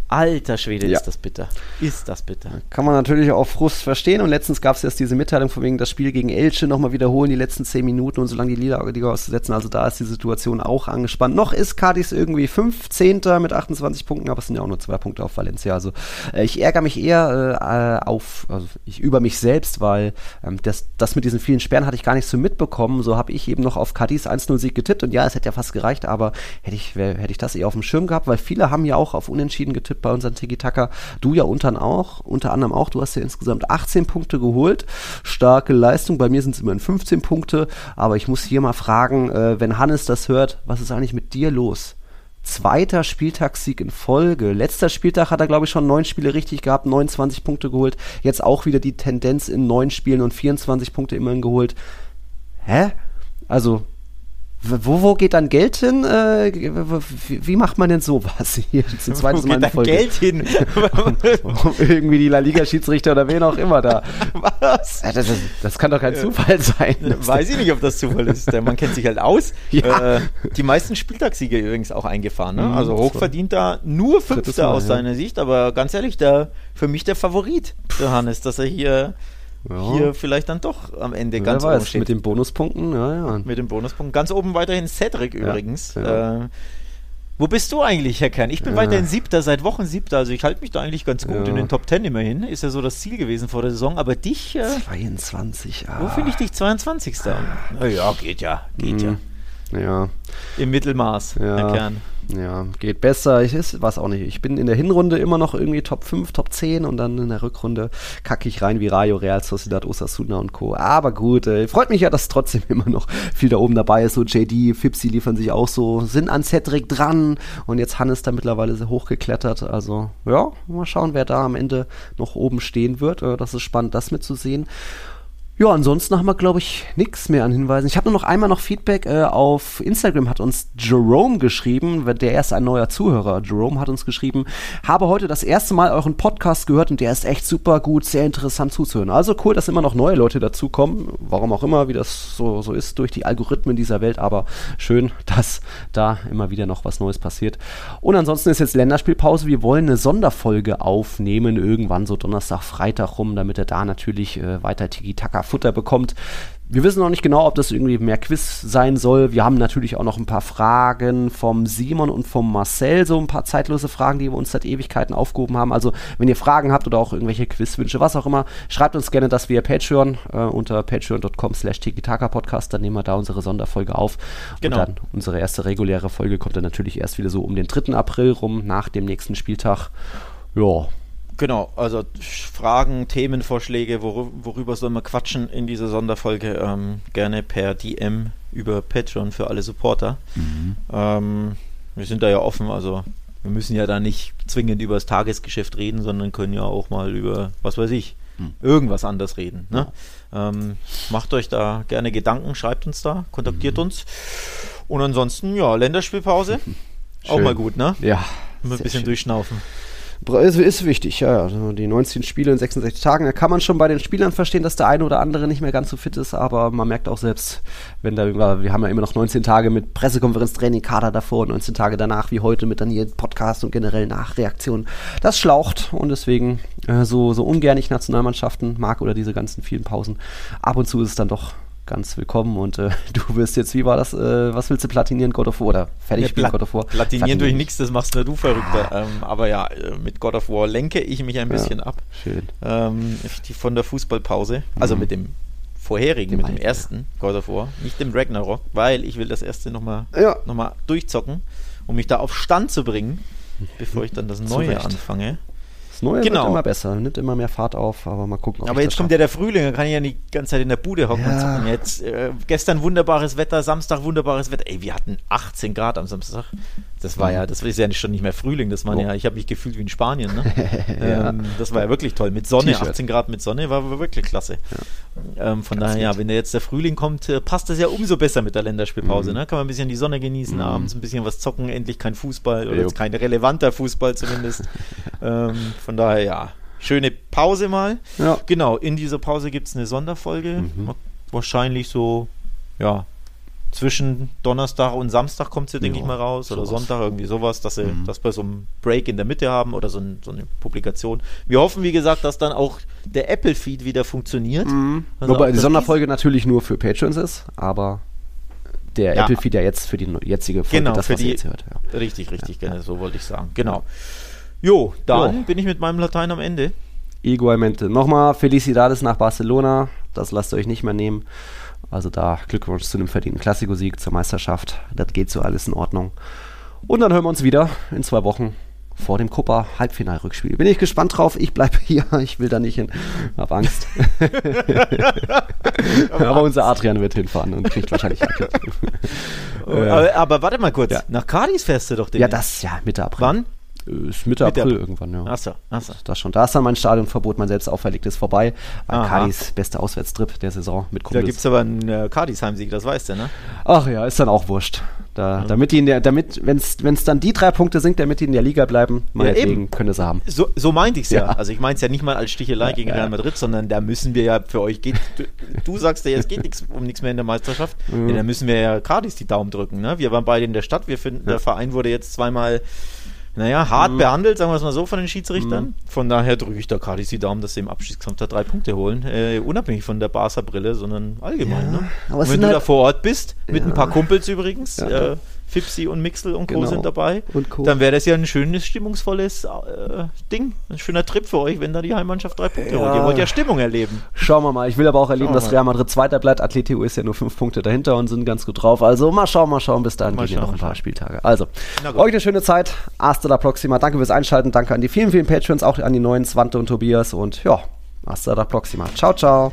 Alter Schwede, Ja. ist das bitter. Ist das bitter. Kann man natürlich auch Frust verstehen. Und letztens gab es erst diese Mitteilung von wegen das Spiel gegen Elche nochmal wiederholen, die letzten 10 Minuten und so lange die Liga, auszusetzen. Also da ist die Situation auch angespannt. Noch ist Cadiz irgendwie 15. mit 28 Punkten, aber es sind ja auch nur zwei Punkte auf Valencia. Also äh, ich ärgere mich eher äh, auf, also ich über mich selbst, weil ähm, das, das mit diesen vielen Sperren hatte ich gar nicht so mitbekommen. So habe ich eben noch auf Cadiz 1-0-Sieg getippt und ja, es hätte ja fast gereicht, aber hätte ich, wär, hätte ich das eher auf dem Schirm gehabt, weil viele haben ja auch auf Unentschieden getippt bei unseren Tiki-Taka. Du ja unter, auch, unter anderem auch. Du hast ja insgesamt 18 Punkte geholt. Starke Leistung. Bei mir sind es immerhin 15 Punkte. Aber ich muss hier mal fragen, äh, wenn Hannes das hört, was ist eigentlich mit dir los? Zweiter Spieltagssieg in Folge. Letzter Spieltag hat er, glaube ich, schon neun Spiele richtig gehabt, 29 Punkte geholt. Jetzt auch wieder die Tendenz in neun Spielen und 24 Punkte immerhin geholt. Hä? Also, wo, wo geht dann Geld hin? Äh, wie, wie macht man denn sowas? Hier, zum zweites Wo Mal geht Folge. Geld hin? Um irgendwie die La Liga-Schiedsrichter oder wen auch immer da. Was? Ja, Das, das, das kann doch kein Zufall sein. Weiß ich nicht, ob das Zufall ist. Mann kennt sich halt aus. Ja. Äh, die meisten Spieltagssiege übrigens auch eingefahren. Ne? Mhm, Also hochverdient da nur Fünfter Mal, aus ja. seiner Sicht, aber ganz ehrlich, der, für mich der Favorit, der Hannes, dass er hier, Ja. hier vielleicht dann doch am Ende Wer ganz oben steht. mit den Bonuspunkten, ja, ja. Mit dem Bonuspunkt. Ganz oben weiterhin Cedric übrigens. ja. Äh, wo bist du eigentlich, Herr Kern? Ich bin Ja. weiterhin Siebter, seit Wochen Siebter. Also ich halte mich da eigentlich ganz gut Ja. in den Top Ten immerhin. Ist ja so das Ziel gewesen vor der Saison. Aber dich, äh, 22, ja. wo finde ich dich 22. Na ja, geht ja, geht ja. Ja, Im Mittelmaß, Ja. Herr Kern. Ja, geht besser. Ich was auch nicht. Ich bin in der Hinrunde immer noch irgendwie Top 5, Top 10 und dann in der Rückrunde kacke ich rein wie Rayo, Real Sociedad, Osasuna und Co. Aber gut, äh, freut mich ja, dass trotzdem immer noch viel da oben dabei ist. So JD, Fipsi liefern sich auch so, sind an Cedric dran und jetzt Hannes da mittlerweile sehr hochgeklettert. Also ja, mal schauen, wer da am Ende noch oben stehen wird. Äh, das ist spannend, das mitzusehen. Ja, ansonsten haben wir, glaube ich, nichts mehr an Hinweisen. Ich habe nur noch einmal noch Feedback. Äh, auf Instagram hat uns Jerome geschrieben, der erst ein neuer Zuhörer. Jerome hat uns geschrieben, habe heute das erste Mal euren Podcast gehört und der ist echt super gut, sehr interessant zuzuhören. Also cool, dass immer noch neue Leute dazukommen. Warum auch immer, wie das so, so ist durch die Algorithmen dieser Welt. Aber schön, dass da immer wieder noch was Neues passiert. Und ansonsten ist jetzt Länderspielpause. Wir wollen eine Sonderfolge aufnehmen, irgendwann so Donnerstag, Freitag rum, damit er da natürlich äh, weiter Tiki-Taka Futter bekommt. Wir wissen noch nicht genau, ob das irgendwie mehr Quiz sein soll. Wir haben natürlich auch noch ein paar Fragen vom Simon und vom Marcel, so ein paar zeitlose Fragen, die wir uns seit Ewigkeiten aufgehoben haben. Also, wenn ihr Fragen habt oder auch irgendwelche Quizwünsche, was auch immer, schreibt uns gerne das via Patreon äh, unter patreon.com slash podcast. Dann nehmen wir da unsere Sonderfolge auf. Genau. Und dann unsere erste reguläre Folge kommt dann natürlich erst wieder so um den 3. April rum, nach dem nächsten Spieltag. Ja, Genau, also Fragen, Themenvorschläge, worü worüber sollen wir quatschen in dieser Sonderfolge? Ähm, gerne per DM über Patreon für alle Supporter. Ähm, wir sind da ja offen, also wir müssen ja da nicht zwingend über das Tagesgeschäft reden, sondern können ja auch mal über, was weiß ich, irgendwas anders reden. Ne? Ähm, macht euch da gerne Gedanken, schreibt uns da, kontaktiert uns. Und ansonsten, ja, Länderspielpause. Auch mal gut, ne? ja. Ein bisschen schön. durchschnaufen. Ist, ist wichtig, ja. Also die 19 Spiele in 66 Tagen. Da kann man schon bei den Spielern verstehen, dass der eine oder andere nicht mehr ganz so fit ist, aber man merkt auch selbst, wenn da, wir haben ja immer noch 19 Tage mit Pressekonferenz, Training, Kader davor, 19 Tage danach, wie heute mit dann hier Podcast und generell Nachreaktionen. Das schlaucht und deswegen äh, so, so ungern ich Nationalmannschaften mag oder diese ganzen vielen Pausen. Ab und zu ist es dann doch ganz willkommen und äh, du wirst jetzt, wie war das, äh, was willst du platinieren, God of War oder fertig ja, spielen, God of War? Platinieren durch nichts, das machst nur du Verrückter. Ah. Ähm, aber ja, äh, mit God of War lenke ich mich ein bisschen ja, ab. Schön. Ähm, von der Fußballpause, also mhm. mit dem vorherigen, dem mit dem ersten ja. God of War, nicht dem Ragnarok, weil ich will das erste nochmal ja. noch durchzocken, um mich da auf Stand zu bringen, bevor ich dann das Neue anfange. Das Neue genau. wird immer besser, nimmt immer mehr Fahrt auf, aber mal gucken. aber jetzt kommt ja der Frühling, da kann ich ja die ganze Zeit in der Bude hocken ja. und zocken. Jetzt, äh, gestern wunderbares Wetter, Samstag wunderbares Wetter. Ey, wir hatten 18 Grad am Samstag. Das war ja, das ist ja schon nicht mehr Frühling, das war oh. ja, ich habe mich gefühlt wie in Spanien. Ne? ja. ähm, das war ja wirklich toll. Mit Sonne, 18 Grad mit Sonne, war wirklich klasse. Ja. Ähm, von Ganz daher, ja, wenn jetzt der Frühling kommt, äh, passt das ja umso besser mit der Länderspielpause. Mhm. Ne? Kann man ein bisschen die Sonne genießen, mhm. abends ein bisschen was zocken, endlich kein Fußball, oder jetzt kein relevanter Fußball zumindest. ähm, von daher, ja, schöne Pause mal. Ja. Genau, in dieser Pause gibt es eine Sonderfolge. Mhm. Wahrscheinlich so, ja, zwischen Donnerstag und Samstag kommt sie, denke ich mal, raus. Oder sowas. Sonntag, irgendwie sowas, dass sie mhm. das bei so einem Break in der Mitte haben oder so, ein, so, eine Publikation. Wir hoffen, wie gesagt, dass dann auch der Apple-Feed wieder funktioniert. Mhm. Also Wobei die Sonderfolge natürlich nur für Patrons ist, aber der ja. Apple-Feed ja jetzt für die jetzige Folge, genau, das, für die, hört. Ja. Richtig, richtig, ja. so wollte ich sagen. Genau. Jo, dann jo. bin ich mit meinem Latein am Ende. Igualmente. Nochmal Felicidades nach Barcelona. Das lasst ihr euch nicht mehr nehmen. Also da Glückwunsch zu einem verdienten Klassikosieg, zur Meisterschaft. Das geht so alles in Ordnung. Und dann hören wir uns wieder in zwei Wochen vor dem Copa Halbfinalrückspiel. Bin ich gespannt drauf. Ich bleibe hier. Ich will da nicht hin. Hab Angst. aber unser Adrian wird hinfahren und kriegt wahrscheinlich Hacke. aber, aber, warte mal kurz. Ja. Nach Cadiz fährst du doch den. Ja, das ja Mitte April. Wann? Ist Mitte, Mitte April, irgendwann, ja. Achso, achso. Das schon. Da ist dann mein Stadionverbot, mein selbst auferlegtes vorbei. Weil Cardis beste Auswärtstrip der Saison mit Kumpels. Da gibt es aber einen äh, Cardis Heimsieg, das weißt du, ne? Ach ja, ist dann auch wurscht. Da, mhm. Damit die in der, damit, wenn es dann die drei Punkte sind, damit die in der Liga bleiben, meinetwegen ja, können sie haben. So, so meinte ich es ja. ja. Also ich meine es ja nicht mal als Stichelei ja, gegen Real Madrid, sondern da müssen wir ja für euch geht. Du, du sagst ja, es geht nix, um nichts mehr in der Meisterschaft. Mhm. Ja, da müssen wir ja Cardis die Daumen drücken. Ne? Wir waren beide in der Stadt. Wir finden, der Verein wurde jetzt zweimal naja, hart mhm. behandelt, sagen wir es mal so, von den Schiedsrichtern. Mhm. Von daher drücke ich da gerade die Daumen, dass sie im Abstiegskampf da drei Punkte holen. Äh, unabhängig von der Barca-Brille, sondern allgemein. Ja, ne? Wenn du halt da vor Ort bist, mit ja. ein paar Kumpels übrigens, ja. äh, Fipsi und Mixel und Co. Genau. sind dabei. Dann wäre das ja ein schönes, stimmungsvolles äh, Ding. Ein schöner Trip für euch, wenn da die Heimmannschaft drei Punkte ja. holt. Ihr wollt ja Stimmung erleben. Schauen wir mal. Ich will aber auch erleben, dass Real Madrid Zweiter bleibt. Atletico ist ja nur fünf Punkte dahinter und sind ganz gut drauf. Also mal schauen, mal schauen. Bis dahin mal gehen ja noch ein paar Spieltage. Also, euch eine schöne Zeit. Hasta la proxima. Danke fürs Einschalten. Danke an die vielen, vielen Patrons, auch an die neuen Swante und Tobias. Und ja, hasta la proxima. Ciao, ciao.